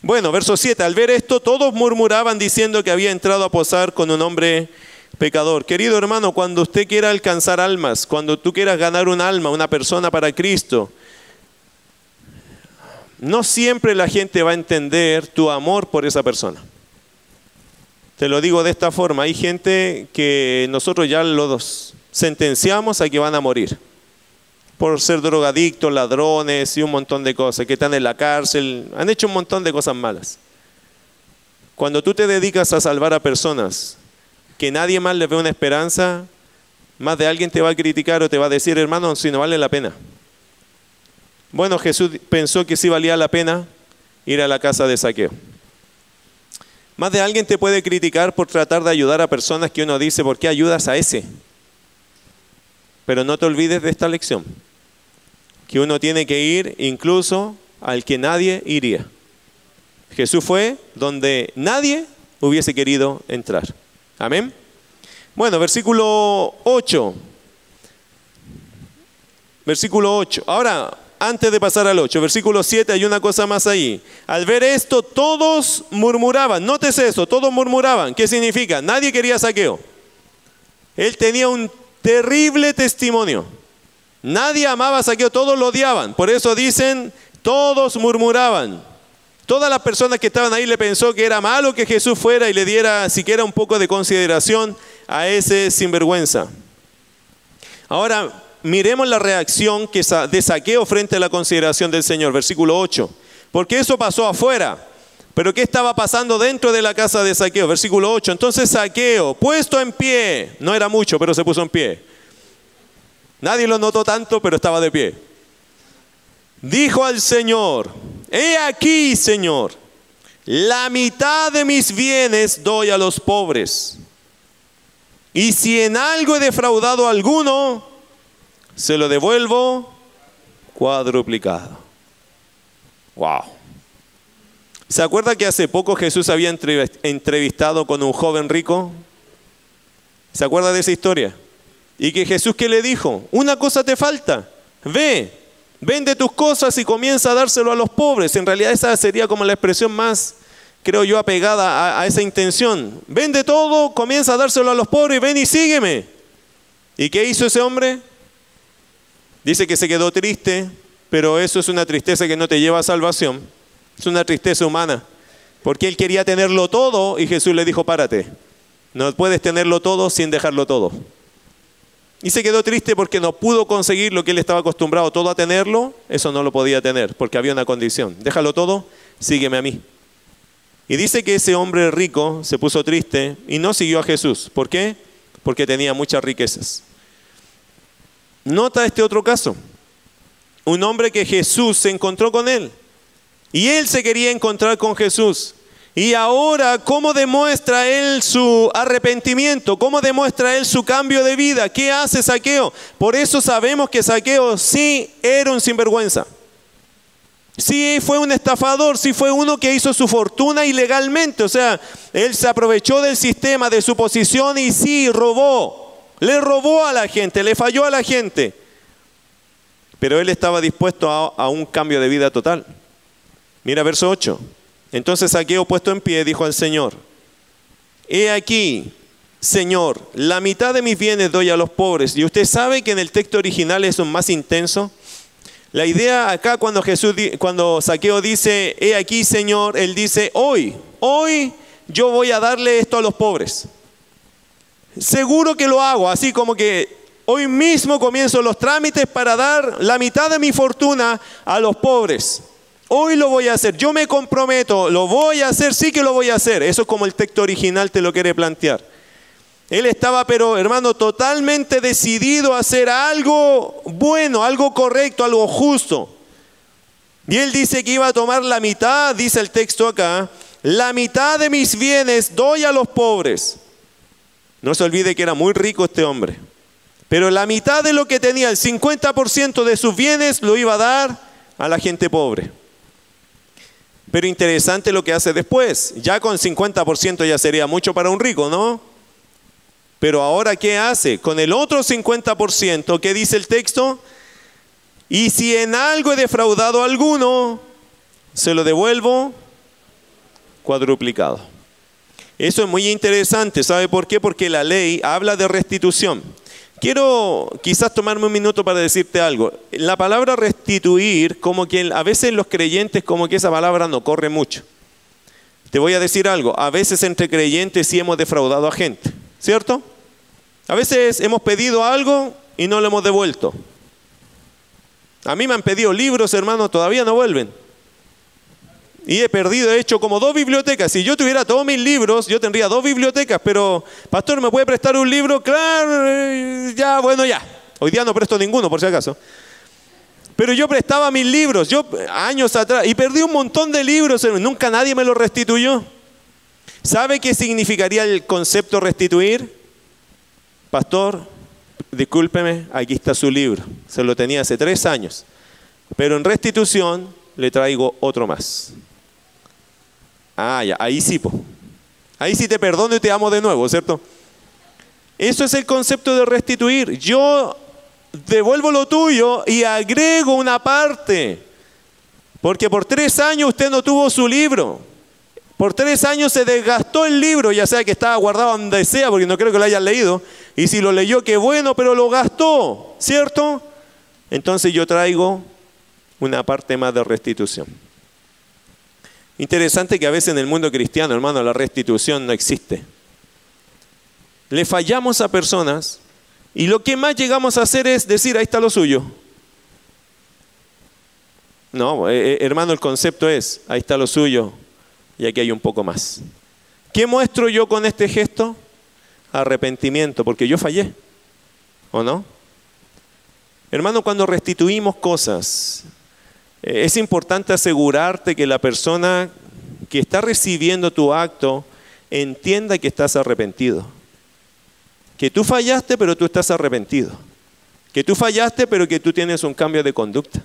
Bueno, verso 7, al ver esto todos murmuraban diciendo que había entrado a posar con un hombre pecador. Querido hermano, cuando usted quiera alcanzar almas, cuando tú quieras ganar un alma, una persona para Cristo, no siempre la gente va a entender tu amor por esa persona. Te lo digo de esta forma, hay gente que nosotros ya los sentenciamos a que van a morir por ser drogadictos, ladrones y un montón de cosas, que están en la cárcel, han hecho un montón de cosas malas. Cuando tú te dedicas a salvar a personas que nadie más les ve una esperanza, más de alguien te va a criticar o te va a decir, hermano, si no vale la pena. Bueno, Jesús pensó que sí valía la pena ir a la casa de saqueo. Más de alguien te puede criticar por tratar de ayudar a personas que uno dice, ¿por qué ayudas a ese? Pero no te olvides de esta lección, que uno tiene que ir incluso al que nadie iría. Jesús fue donde nadie hubiese querido entrar. Amén. Bueno, versículo 8. Versículo 8. Ahora, antes de pasar al 8, versículo 7, hay una cosa más ahí. Al ver esto, todos murmuraban. Nótese eso, todos murmuraban. ¿Qué significa? Nadie quería saqueo. Él tenía un terrible testimonio. Nadie amaba a saqueo, todos lo odiaban. Por eso dicen, todos murmuraban. Todas las personas que estaban ahí le pensó que era malo que Jesús fuera y le diera siquiera un poco de consideración a ese sinvergüenza. Ahora, miremos la reacción de saqueo frente a la consideración del Señor, versículo 8. Porque eso pasó afuera. Pero ¿qué estaba pasando dentro de la casa de saqueo? Versículo 8. Entonces saqueo, puesto en pie, no era mucho, pero se puso en pie. Nadie lo notó tanto, pero estaba de pie. Dijo al Señor, He aquí, Señor, la mitad de mis bienes doy a los pobres. Y si en algo he defraudado a alguno, se lo devuelvo cuadruplicado. Wow. ¿Se acuerda que hace poco Jesús había entrevistado con un joven rico? ¿Se acuerda de esa historia? Y que Jesús que le dijo, una cosa te falta, ve, Vende tus cosas y comienza a dárselo a los pobres. En realidad esa sería como la expresión más, creo yo, apegada a, esa intención. Vende todo, comienza a dárselo a los pobres, ven y sígueme. ¿Y qué hizo ese hombre? Dice que se quedó triste, pero eso es una tristeza que no te lleva a salvación. Es una tristeza humana. Porque él quería tenerlo todo y Jesús le dijo, párate. No puedes tenerlo todo sin dejarlo todo. Y se quedó triste porque no pudo conseguir lo que él estaba acostumbrado todo a tenerlo, eso no lo podía tener, porque había una condición. Déjalo todo, sígueme a mí. Y dice que ese hombre rico se puso triste y no siguió a Jesús. ¿Por qué? Porque tenía muchas riquezas. Nota este otro caso. Un hombre que Jesús se encontró con él. Y él se quería encontrar con Jesús. Y ahora, ¿cómo demuestra él su arrepentimiento? ¿Cómo demuestra él su cambio de vida? ¿Qué hace Saqueo? Por eso sabemos que Saqueo sí era un sinvergüenza. Sí fue un estafador, sí fue uno que hizo su fortuna ilegalmente. O sea, él se aprovechó del sistema, de su posición y sí robó. Le robó a la gente, le falló a la gente. Pero él estaba dispuesto a, un cambio de vida total. Mira verso 8. Entonces Saqueo puesto en pie dijo al Señor, he aquí, Señor, la mitad de mis bienes doy a los pobres. Y usted sabe que en el texto original es más intenso. La idea acá cuando Jesús, cuando Saqueo dice, he aquí, Señor, él dice, hoy, hoy yo voy a darle esto a los pobres. Seguro que lo hago, así como que hoy mismo comienzo los trámites para dar la mitad de mi fortuna a los pobres. Hoy lo voy a hacer, yo me comprometo, lo voy a hacer, sí que lo voy a hacer. Eso es como el texto original te lo quiere plantear. Él estaba, pero hermano, totalmente decidido a hacer algo bueno, algo correcto, algo justo. Y él dice que iba a tomar la mitad, dice el texto acá, la mitad de mis bienes doy a los pobres. No se olvide que era muy rico este hombre. Pero la mitad de lo que tenía, el 50% de sus bienes, lo iba a dar a la gente pobre. Pero interesante lo que hace después. Ya con 50% ya sería mucho para un rico, ¿no? Pero ahora, ¿qué hace? Con el otro 50%, ¿qué dice el texto? Y si en algo he defraudado a alguno, se lo devuelvo cuadruplicado. Eso es muy interesante, ¿sabe por qué? Porque la ley habla de restitución. Quiero quizás tomarme un minuto para decirte algo. La palabra restituir, como que a veces los creyentes, como que esa palabra no corre mucho. Te voy a decir algo, a veces entre creyentes sí hemos defraudado a gente, ¿cierto? A veces hemos pedido algo y no lo hemos devuelto. A mí me han pedido libros, hermanos, todavía no vuelven. Y he perdido, he hecho como dos bibliotecas. Si yo tuviera todos mis libros, yo tendría dos bibliotecas, pero, pastor, ¿me puede prestar un libro? Claro, eh, ya, bueno, ya. Hoy día no presto ninguno, por si acaso. Pero yo prestaba mis libros, yo años atrás, y perdí un montón de libros, nunca nadie me los restituyó. ¿Sabe qué significaría el concepto restituir? Pastor, discúlpeme, aquí está su libro. Se lo tenía hace tres años. Pero en restitución le traigo otro más. Ah, ya, ahí sí, po. Ahí sí te perdono y te amo de nuevo, ¿cierto? Eso es el concepto de restituir. Yo devuelvo lo tuyo y agrego una parte. Porque por tres años usted no tuvo su libro. Por tres años se desgastó el libro, ya sea que estaba guardado donde sea, porque no creo que lo hayan leído. Y si lo leyó, qué bueno, pero lo gastó, ¿cierto? Entonces yo traigo una parte más de restitución. Interesante que a veces en el mundo cristiano, hermano, la restitución no existe. Le fallamos a personas y lo que más llegamos a hacer es decir, ahí está lo suyo. No, eh, eh, hermano, el concepto es, ahí está lo suyo y aquí hay un poco más. ¿Qué muestro yo con este gesto? Arrepentimiento, porque yo fallé. ¿O no? Hermano, cuando restituimos cosas, es importante asegurarte que la persona que está recibiendo tu acto entienda que estás arrepentido. Que tú fallaste, pero tú estás arrepentido. Que tú fallaste, pero que tú tienes un cambio de conducta.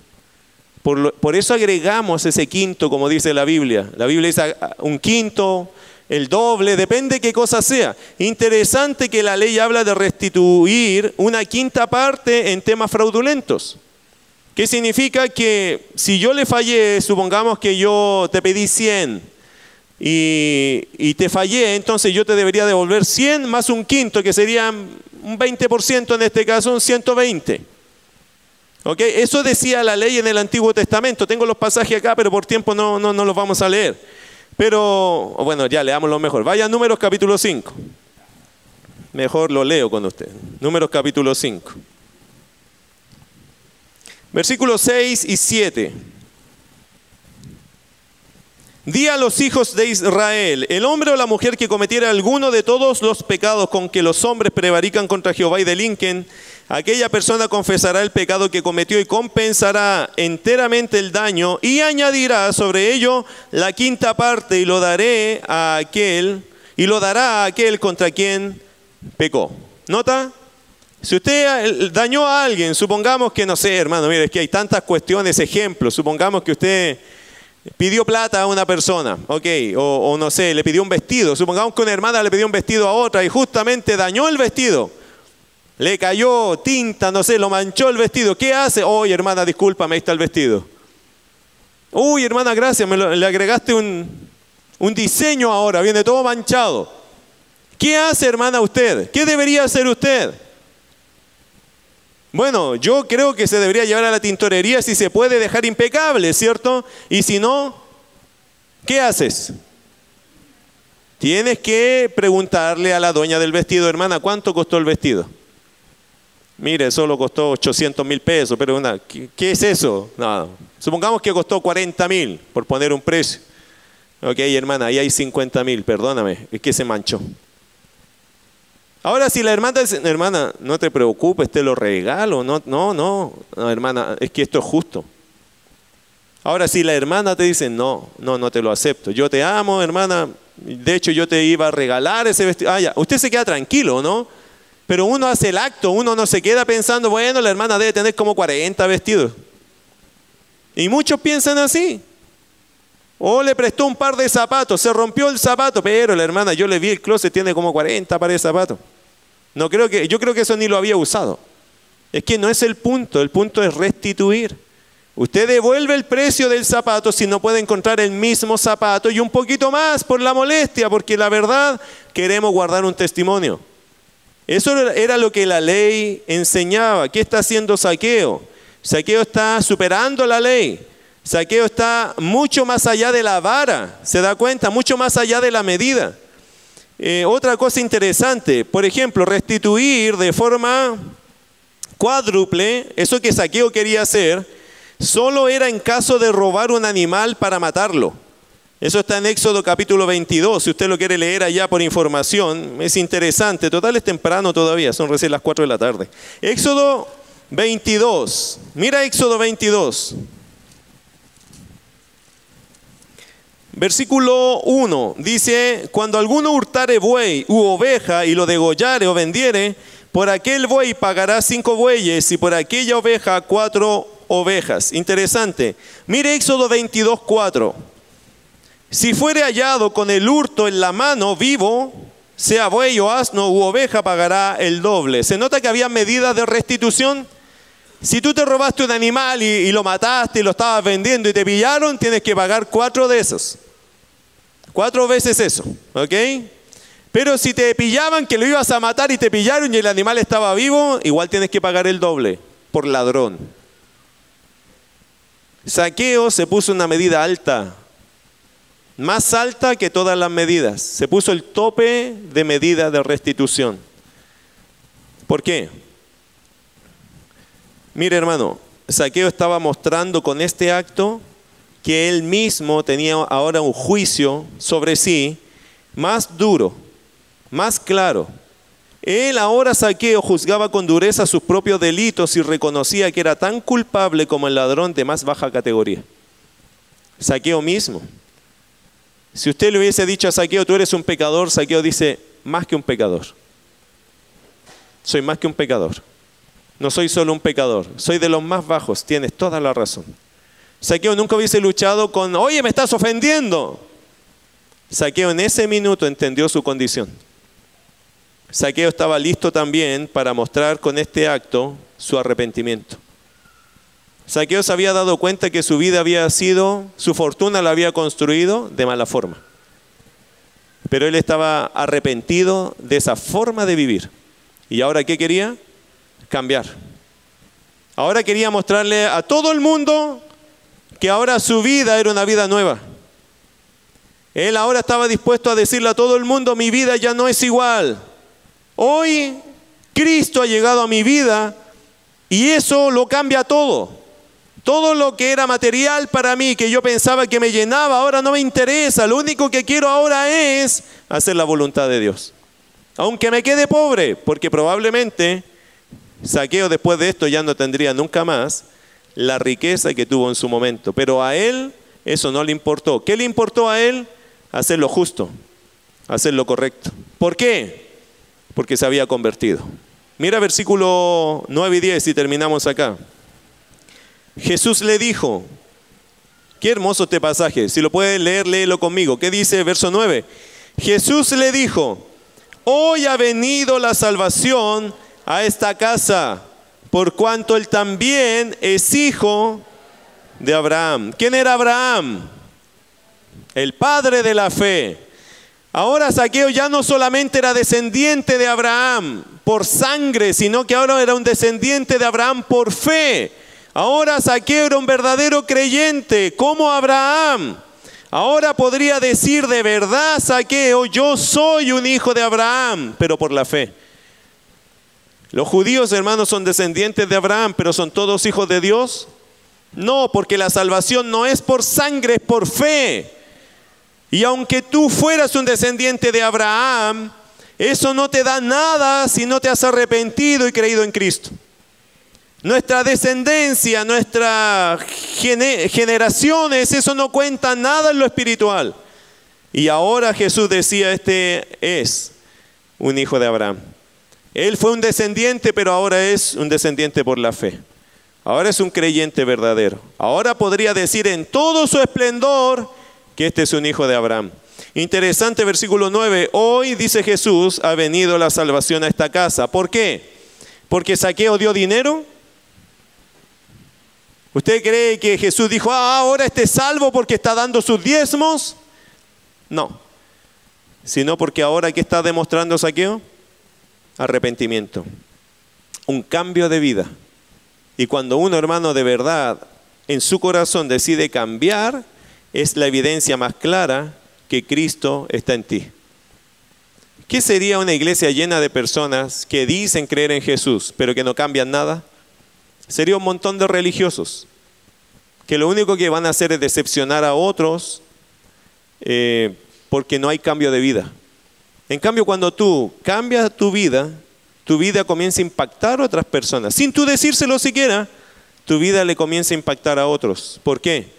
Por, eso agregamos ese quinto, como dice la Biblia. La Biblia dice ah, un quinto, el doble, depende qué cosa sea. Interesante que la ley habla de restituir una quinta parte en temas fraudulentos. ¿Qué significa? Que si yo le fallé, supongamos que yo te pedí 100 y, te fallé, entonces yo te debería devolver 100 más un quinto, que sería un 20% en este caso, un 120. ¿Ok? Eso decía la ley en el Antiguo Testamento. Tengo los pasajes acá, pero por tiempo no, no, no los vamos a leer. Pero, bueno, ya leamos lo mejor. Vaya a Números capítulo 5. Mejor lo leo con usted. Números capítulo 5. Versículos 6 y 7. Di a los hijos de Israel, el hombre o la mujer que cometiera alguno de todos los pecados con que los hombres prevarican contra Jehová y delinquen, aquella persona confesará el pecado que cometió y compensará enteramente el daño y añadirá sobre ello la quinta parte y lo daré a aquel y lo dará a aquel contra quien pecó. ¿Nota? Si usted dañó a alguien, supongamos que, no sé, hermano, mire, es que hay tantas cuestiones, ejemplos, supongamos que usted pidió plata a una persona, ok, o, no sé, le pidió un vestido, supongamos que una hermana le pidió un vestido a otra y justamente dañó el vestido, le cayó tinta, no sé, lo manchó el vestido, ¿qué hace? Oye, hermana, discúlpame, ahí está el vestido. Uy, hermana, gracias, me le agregaste un, un diseño ahora, viene todo manchado. ¿Qué hace, hermana, usted? ¿Qué debería hacer usted? Bueno, yo creo que se debería llevar a la tintorería si se puede dejar impecable, ¿cierto? Y si no, ¿qué haces? Tienes que preguntarle a la dueña del vestido, hermana, ¿cuánto costó el vestido? Mire, solo costó 800 mil pesos, pero una, ¿qué, es eso? No, supongamos que costó 40 mil, por poner un precio. Ok, hermana, ahí hay 50 mil, perdóname, es que se manchó. Ahora, si la hermana dice, hermana, no te preocupes, te lo regalo. No, no, no, hermana, es que esto es justo. Ahora, si la hermana te dice, no, no, no te lo acepto. Yo te amo, hermana. De hecho, yo te iba a regalar ese vestido. Ah, usted se queda tranquilo, ¿no? Pero uno hace el acto, uno no se queda pensando, bueno, la hermana debe tener como 40 vestidos. Y muchos piensan así. O le prestó un par de zapatos, se rompió el zapato, pero la hermana, yo le vi el closet, tiene como 40 pares de zapatos. No creo que, yo creo que eso ni lo había usado. Es que no es el punto, el punto es restituir. Usted devuelve el precio del zapato si no puede encontrar el mismo zapato y un poquito más por la molestia, porque la verdad queremos guardar un testimonio. Eso era lo que la ley enseñaba. ¿Qué está haciendo Saqueo? Saqueo está superando la ley. Saqueo está mucho más allá de la vara, se da cuenta, mucho más allá de la medida. Eh, otra cosa interesante, por ejemplo, restituir de forma cuádruple, eso que Saqueo quería hacer, solo era en caso de robar un animal para matarlo. Eso está en Éxodo capítulo 22, si usted lo quiere leer allá por información, es interesante, total es temprano todavía, son recién las 4 de la tarde. Éxodo 22, mira Éxodo 22. Versículo 1 dice, cuando alguno hurtare buey u oveja y lo degollare o vendiere, por aquel buey pagará cinco bueyes y por aquella oveja cuatro ovejas. Interesante. Mire Éxodo 22, 4. Si fuere hallado con el hurto en la mano vivo, sea buey o asno u oveja, pagará el doble. ¿Se nota que había medidas de restitución? Si tú te robaste un animal y, lo mataste y lo estabas vendiendo y te pillaron, tienes que pagar cuatro de esos. Cuatro veces eso, ¿ok? Pero si te pillaban que lo ibas a matar y te pillaron y el animal estaba vivo, igual tienes que pagar el doble por ladrón. Saqueo se puso una medida alta, más alta que todas las medidas. Se puso el tope de medida de restitución. ¿Por qué? Mire hermano, Saqueo estaba mostrando con este acto que él mismo tenía ahora un juicio sobre sí más duro, más claro. Él ahora Saqueo juzgaba con dureza sus propios delitos y reconocía que era tan culpable como el ladrón de más baja categoría. Saqueo mismo. Si usted le hubiese dicho a Saqueo, tú eres un pecador, Saqueo dice, más que un pecador. Soy más que un pecador. No soy solo un pecador, soy de los más bajos, tienes toda la razón. Saqueo nunca hubiese luchado con, oye, me estás ofendiendo. Saqueo en ese minuto entendió su condición. Saqueo estaba listo también para mostrar con este acto su arrepentimiento. Saqueo se había dado cuenta que su vida había sido, su fortuna la había construido de mala forma. Pero él estaba arrepentido de esa forma de vivir. ¿Y ahora qué quería? Cambiar. Ahora quería mostrarle a todo el mundo que ahora su vida era una vida nueva. Él ahora estaba dispuesto a decirle a todo el mundo, mi vida ya no es igual. Hoy Cristo ha llegado a mi vida y eso lo cambia todo. Todo lo que era material para mí, que yo pensaba que me llenaba, ahora no me interesa. Lo único que quiero ahora es hacer la voluntad de Dios. Aunque me quede pobre, porque probablemente Saqueo después de esto ya no tendría nunca más la riqueza que tuvo en su momento. Pero a él eso no le importó. ¿Qué le importó a él? Hacer lo justo, hacer lo correcto. ¿Por qué? Porque se había convertido. Mira versículo 9 y 10 y terminamos acá. Jesús le dijo, qué hermoso este pasaje, si lo puede leer, léelo conmigo. ¿Qué dice verso 9? Jesús le dijo, hoy ha venido la salvación a esta casa, por cuanto él también es hijo de Abraham. ¿Quién era Abraham? El padre de la fe. Ahora Saqueo ya no solamente era descendiente de Abraham por sangre, sino que ahora era un descendiente de Abraham por fe. Ahora Saqueo era un verdadero creyente, como Abraham. Ahora podría decir de verdad Saqueo, yo soy un hijo de Abraham, pero por la fe. Los judíos, hermanos, son descendientes de Abraham, pero son todos hijos de Dios. No, porque la salvación no es por sangre, es por fe. Y aunque tú fueras un descendiente de Abraham, eso no te da nada si no te has arrepentido y creído en Cristo. Nuestra descendencia, nuestras generaciones, eso no cuenta nada en lo espiritual. Y ahora Jesús decía, este es un hijo de Abraham. Él fue un descendiente, pero ahora es un descendiente por la fe. Ahora es un creyente verdadero. Ahora podría decir en todo su esplendor que este es un hijo de Abraham. Interesante versículo 9. Hoy, dice Jesús, ha venido la salvación a esta casa. ¿Por qué? ¿Porque Saqueo dio dinero? ¿Usted cree que Jesús dijo, ah, ahora este salvo porque está dando sus diezmos? No. Sino porque ahora ¿qué está demostrando Saqueo? Arrepentimiento. Un cambio de vida. Y cuando un hermano de verdad en su corazón decide cambiar, es la evidencia más clara que Cristo está en ti. ¿Qué sería una iglesia llena de personas que dicen creer en Jesús, pero que no cambian nada? Sería un montón de religiosos, que lo único que van a hacer es decepcionar a otros eh, porque no hay cambio de vida. En cambio, cuando tú cambias tu vida, tu vida comienza a impactar a otras personas, sin tú decírselo siquiera, tu vida le comienza a impactar a otros. ¿Por qué?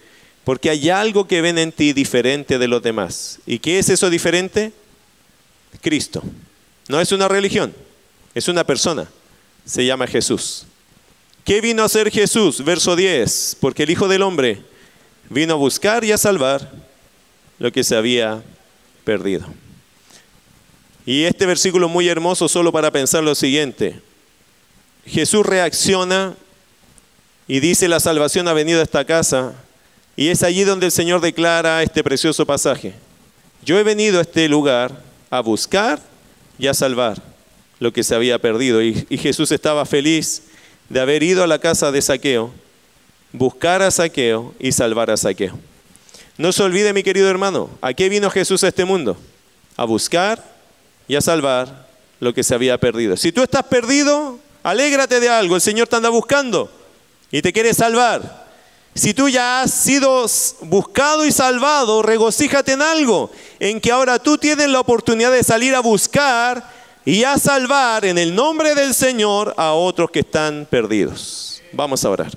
Porque hay algo que ven en ti diferente de los demás. ¿Y qué es eso diferente? Cristo. No es una religión, es una persona. Se llama Jesús. ¿Qué vino a hacer Jesús? Verso 10. Porque el Hijo del Hombre vino a buscar y a salvar lo que se había perdido. Y este versículo muy hermoso solo para pensar lo siguiente. Jesús reacciona y dice la salvación ha venido a esta casa y es allí donde el Señor declara este precioso pasaje. Yo he venido a este lugar a buscar y a salvar lo que se había perdido. Y, Jesús estaba feliz de haber ido a la casa de Saqueo, buscar a Saqueo y salvar a Saqueo. No se olvide, mi querido hermano, ¿a qué vino Jesús a este mundo? A buscar y a salvar lo que se había perdido. Si tú estás perdido, alégrate de algo, el Señor te anda buscando y te quiere salvar. Si tú ya has sido buscado y salvado, regocíjate en algo, en que ahora tú tienes la oportunidad de salir a buscar y a salvar en el nombre del Señor a otros que están perdidos. Vamos a orar.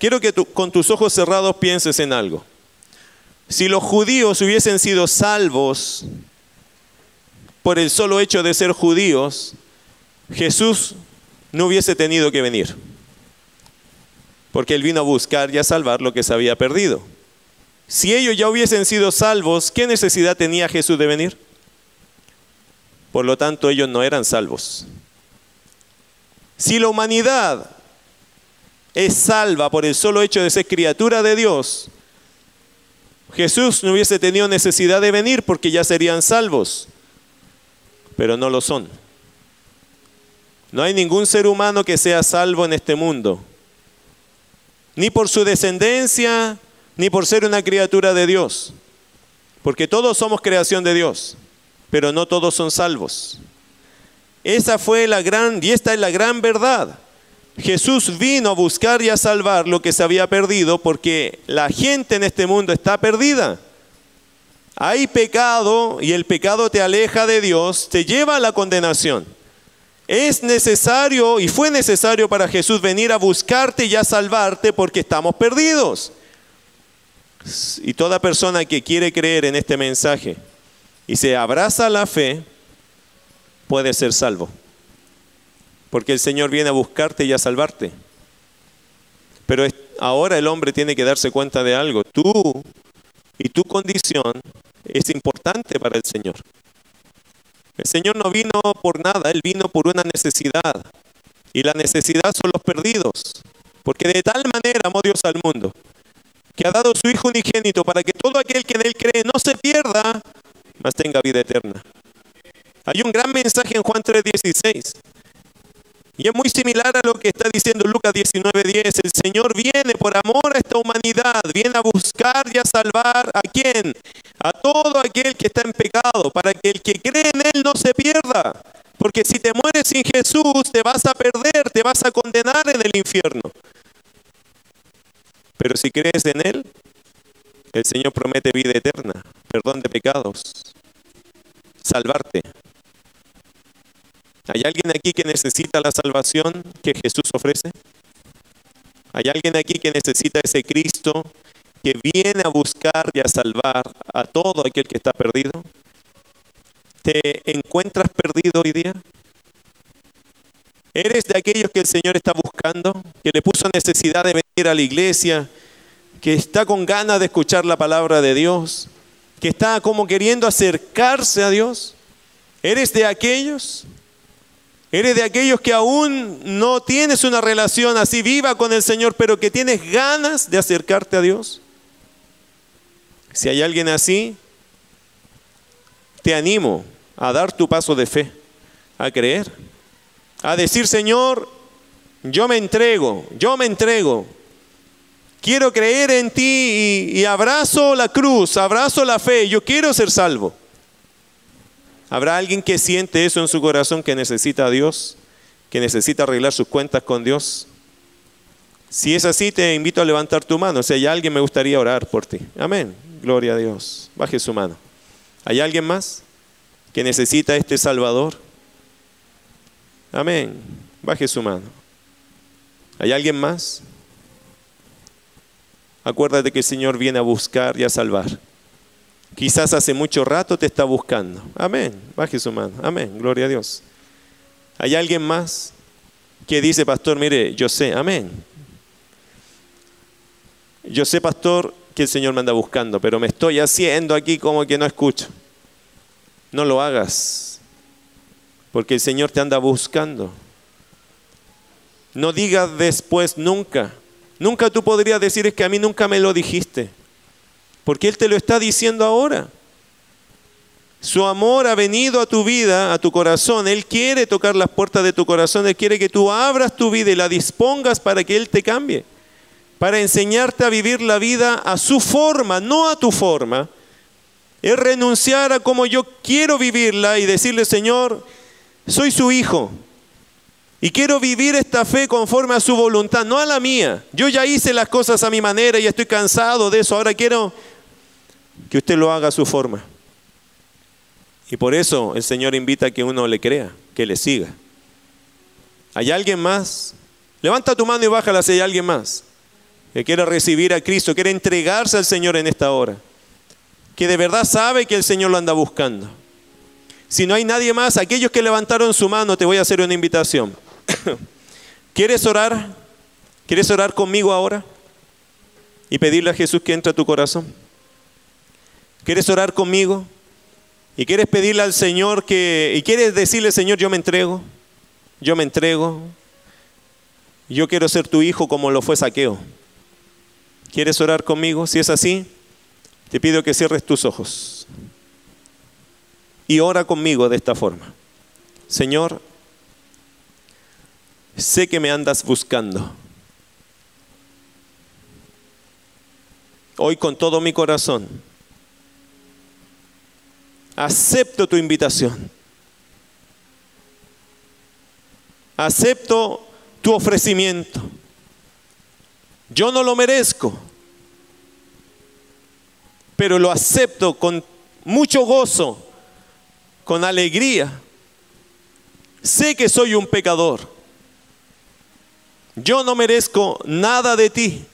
Quiero que tú, con tus ojos cerrados pienses en algo. Si los judíos hubiesen sido salvos por el solo hecho de ser judíos, Jesús no hubiese tenido que venir, porque Él vino a buscar y a salvar lo que se había perdido. Si ellos ya hubiesen sido salvos, ¿qué necesidad tenía Jesús de venir? Por lo tanto, ellos no eran salvos. Si la humanidad es salva por el solo hecho de ser criatura de Dios, Jesús no hubiese tenido necesidad de venir porque ya serían salvos, pero no lo son. No hay ningún ser humano que sea salvo en este mundo, ni por su descendencia, ni por ser una criatura de Dios, porque todos somos creación de Dios, pero no todos son salvos. Esa fue la gran, y esta es la gran verdad. Jesús vino a buscar y a salvar lo que se había perdido porque la gente en este mundo está perdida. Hay pecado y el pecado te aleja de Dios, te lleva a la condenación. Es necesario y fue necesario para Jesús venir a buscarte y a salvarte porque estamos perdidos. Y toda persona que quiere creer en este mensaje y se abraza la fe, puede ser salvo. Porque el Señor viene a buscarte y a salvarte. Pero ahora el hombre tiene que darse cuenta de algo. Tú y tu condición es importante para el Señor. El Señor no vino por nada, Él vino por una necesidad. Y la necesidad son los perdidos. Porque de tal manera amó Dios al mundo, que ha dado su Hijo unigénito para que todo aquel que en Él cree no se pierda, mas tenga vida eterna. Hay un gran mensaje en Juan 3:16. Y es muy similar a lo que está diciendo Lucas 19:10. El Señor viene por amor a esta humanidad, viene a buscar y a salvar a quién? A todo aquel que está en pecado, para que el que cree en Él no se pierda. Porque si te mueres sin Jesús, te vas a perder, te vas a condenar en el infierno. Pero si crees en Él, el Señor promete vida eterna, perdón de pecados, salvarte. ¿Hay alguien aquí que necesita la salvación que Jesús ofrece? ¿Hay alguien aquí que necesita ese Cristo que viene a buscar y a salvar a todo aquel que está perdido? ¿Te encuentras perdido hoy día? ¿Eres de aquellos que el Señor está buscando? ¿Que le puso necesidad de venir a la iglesia? ¿Que está con ganas de escuchar la palabra de Dios? ¿Que está como queriendo acercarse a Dios? ¿Eres de aquellos? ¿Eres de aquellos que aún no tienes una relación así viva con el Señor, pero que tienes ganas de acercarte a Dios? Si hay alguien así, te animo a dar tu paso de fe, a creer, a decir, Señor, yo me entrego, yo me entrego. Quiero creer en ti y, abrazo la cruz, abrazo la fe, yo quiero ser salvo. ¿Habrá alguien que siente eso en su corazón, que necesita a Dios, que necesita arreglar sus cuentas con Dios? Si es así, te invito a levantar tu mano. Si hay alguien, me gustaría orar por ti. Amén. Gloria a Dios. Baje su mano. ¿Hay alguien más que necesita este Salvador? Amén. Baje su mano. ¿Hay alguien más? Acuérdate que el Señor viene a buscar y a salvar. Quizás hace mucho rato te está buscando. Amén. Baje su mano. Amén. Gloria a Dios. ¿Hay alguien más que dice, pastor, mire, yo sé, amén. Yo sé, pastor, que el Señor me anda buscando, pero me estoy haciendo aquí como que no escucho. No lo hagas, porque el Señor te anda buscando. No digas después nunca. Nunca tú podrías decir es que a mí nunca me lo dijiste, porque Él te lo está diciendo ahora. Su amor ha venido a tu vida, a tu corazón. Él quiere tocar las puertas de tu corazón. Él quiere que tú abras tu vida y la dispongas para que Él te cambie para enseñarte a vivir la vida a su forma, no a tu forma. Es renunciar a como yo quiero vivirla y decirle, Señor, soy su hijo. Y quiero vivir esta fe conforme a su voluntad, no a la mía. Yo ya hice las cosas a mi manera y estoy cansado de eso. Ahora quiero que usted lo haga a su forma. Y por eso el Señor invita a que uno le crea, que le siga. ¿Hay alguien más? Levanta tu mano y bájala si hay alguien más que quiere recibir a Cristo, quiere entregarse al Señor en esta hora, que de verdad sabe que el Señor lo anda buscando. Si no hay nadie más, aquellos que levantaron su mano, te voy a hacer una invitación. ¿Quieres orar? ¿Quieres orar conmigo ahora? Y pedirle a Jesús que entre a tu corazón. ¿Quieres orar conmigo? Y quieres pedirle al Señor que, y quieres decirle, Señor, yo me entrego, yo me entrego, yo quiero ser tu hijo como lo fue Saqueo. ¿Quieres orar conmigo? Si es así, te pido que cierres tus ojos y ora conmigo de esta forma. Señor, sé que me andas buscando. Hoy con todo mi corazón acepto tu invitación. Acepto tu ofrecimiento. Yo no lo merezco, pero lo acepto con mucho gozo, con alegría. Sé que soy un pecador. Yo no merezco nada de ti,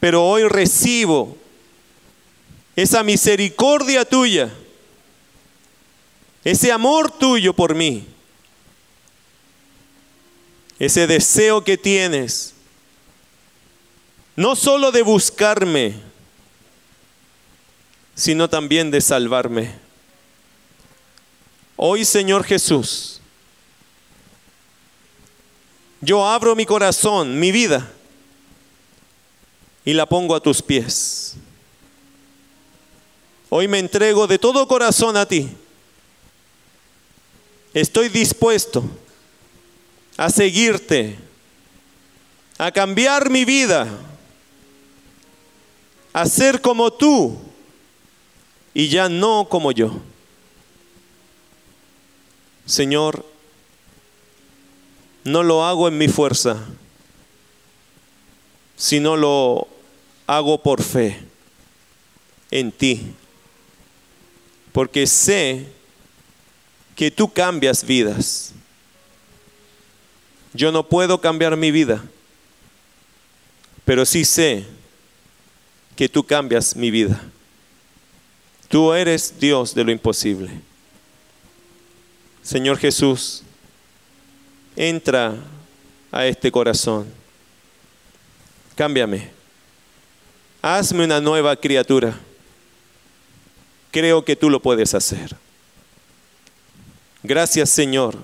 pero hoy recibo esa misericordia tuya, ese amor tuyo por mí ese deseo que tienes, no solo de buscarme, sino también de salvarme. Hoy, Señor Jesús, yo abro mi corazón, mi vida, y la pongo a tus pies. Hoy me entrego de todo corazón a ti. Estoy dispuesto a seguirte, a cambiar mi vida, a ser como tú y ya no como yo. Señor, no lo hago en mi fuerza, sino lo hago por fe en ti, porque sé que tú cambias vidas yo no puedo cambiar mi vida, pero sí sé que tú cambias mi vida. Tú eres Dios de lo imposible. Señor Jesús, entra a este corazón. Cámbiame. Hazme una nueva criatura. Creo que tú lo puedes hacer. Gracias Señor.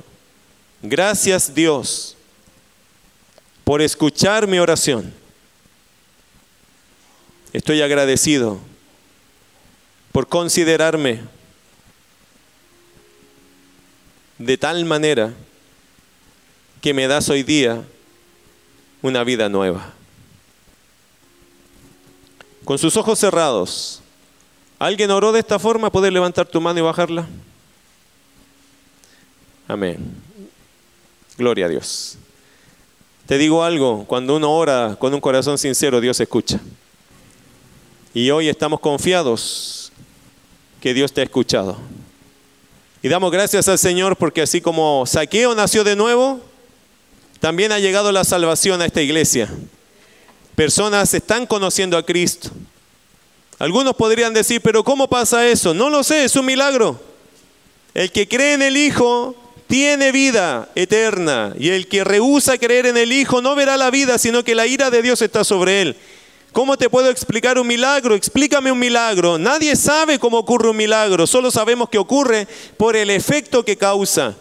Gracias Dios por escuchar mi oración. Estoy agradecido por considerarme de tal manera que me das hoy día una vida nueva. Con sus ojos cerrados, ¿alguien oró de esta forma? ¿Puedes levantar tu mano y bajarla? Amén. Gloria a Dios. Te digo algo, cuando uno ora con un corazón sincero, Dios escucha. Y hoy estamos confiados que Dios te ha escuchado. Y damos gracias al Señor porque así como Saqueo nació de nuevo, también ha llegado la salvación a esta iglesia. Personas están conociendo a Cristo. Algunos podrían decir, pero ¿cómo pasa eso? No lo sé, es un milagro. El que cree en el Hijo tiene vida eterna y el que rehúsa creer en el Hijo no verá la vida, sino que la ira de Dios está sobre él. ¿Cómo te puedo explicar un milagro? Explícame un milagro. Nadie sabe cómo ocurre un milagro, solo sabemos que ocurre por el efecto que causa.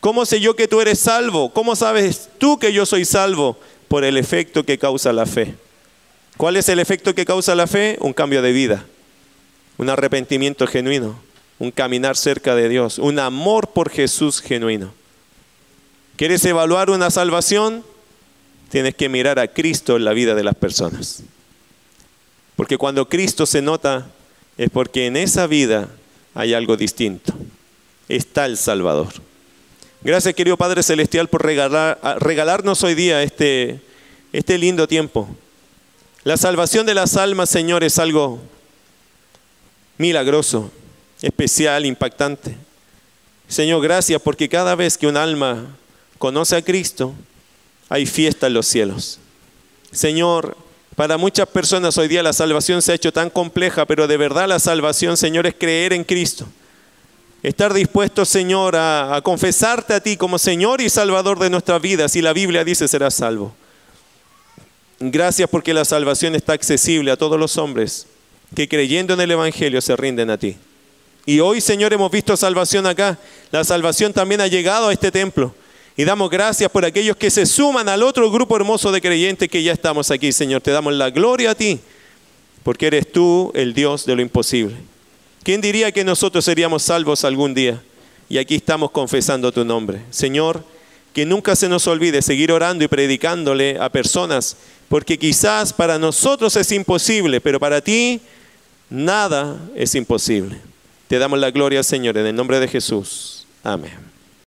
¿Cómo sé yo que tú eres salvo? ¿Cómo sabes tú que yo soy salvo? Por el efecto que causa la fe. ¿Cuál es el efecto que causa la fe? Un cambio de vida, un arrepentimiento genuino, un caminar cerca de Dios, un amor por Jesús genuino. ¿Quieres evaluar una salvación? tienes que mirar a Cristo en la vida de las personas. Porque cuando Cristo se nota es porque en esa vida hay algo distinto. Está el Salvador. Gracias querido Padre Celestial por regalar, regalarnos hoy día este, este lindo tiempo. La salvación de las almas, Señor, es algo milagroso, especial, impactante. Señor, gracias porque cada vez que un alma conoce a Cristo, hay fiesta en los cielos. Señor, para muchas personas hoy día la salvación se ha hecho tan compleja, pero de verdad la salvación, Señor, es creer en Cristo. Estar dispuesto, Señor, a, confesarte a ti como Señor y Salvador de nuestras vidas. Y la Biblia dice serás salvo. Gracias porque la salvación está accesible a todos los hombres que creyendo en el Evangelio se rinden a ti. Y hoy, Señor, hemos visto salvación acá. La salvación también ha llegado a este templo. Y damos gracias por aquellos que se suman al otro grupo hermoso de creyentes que ya estamos aquí, Señor. Te damos la gloria a ti, porque eres tú el Dios de lo imposible. ¿Quién diría que nosotros seríamos salvos algún día? Y aquí estamos confesando tu nombre. Señor, que nunca se nos olvide seguir orando y predicándole a personas, porque quizás para nosotros es imposible, pero para ti nada es imposible. Te damos la gloria, Señor, en el nombre de Jesús. Amén.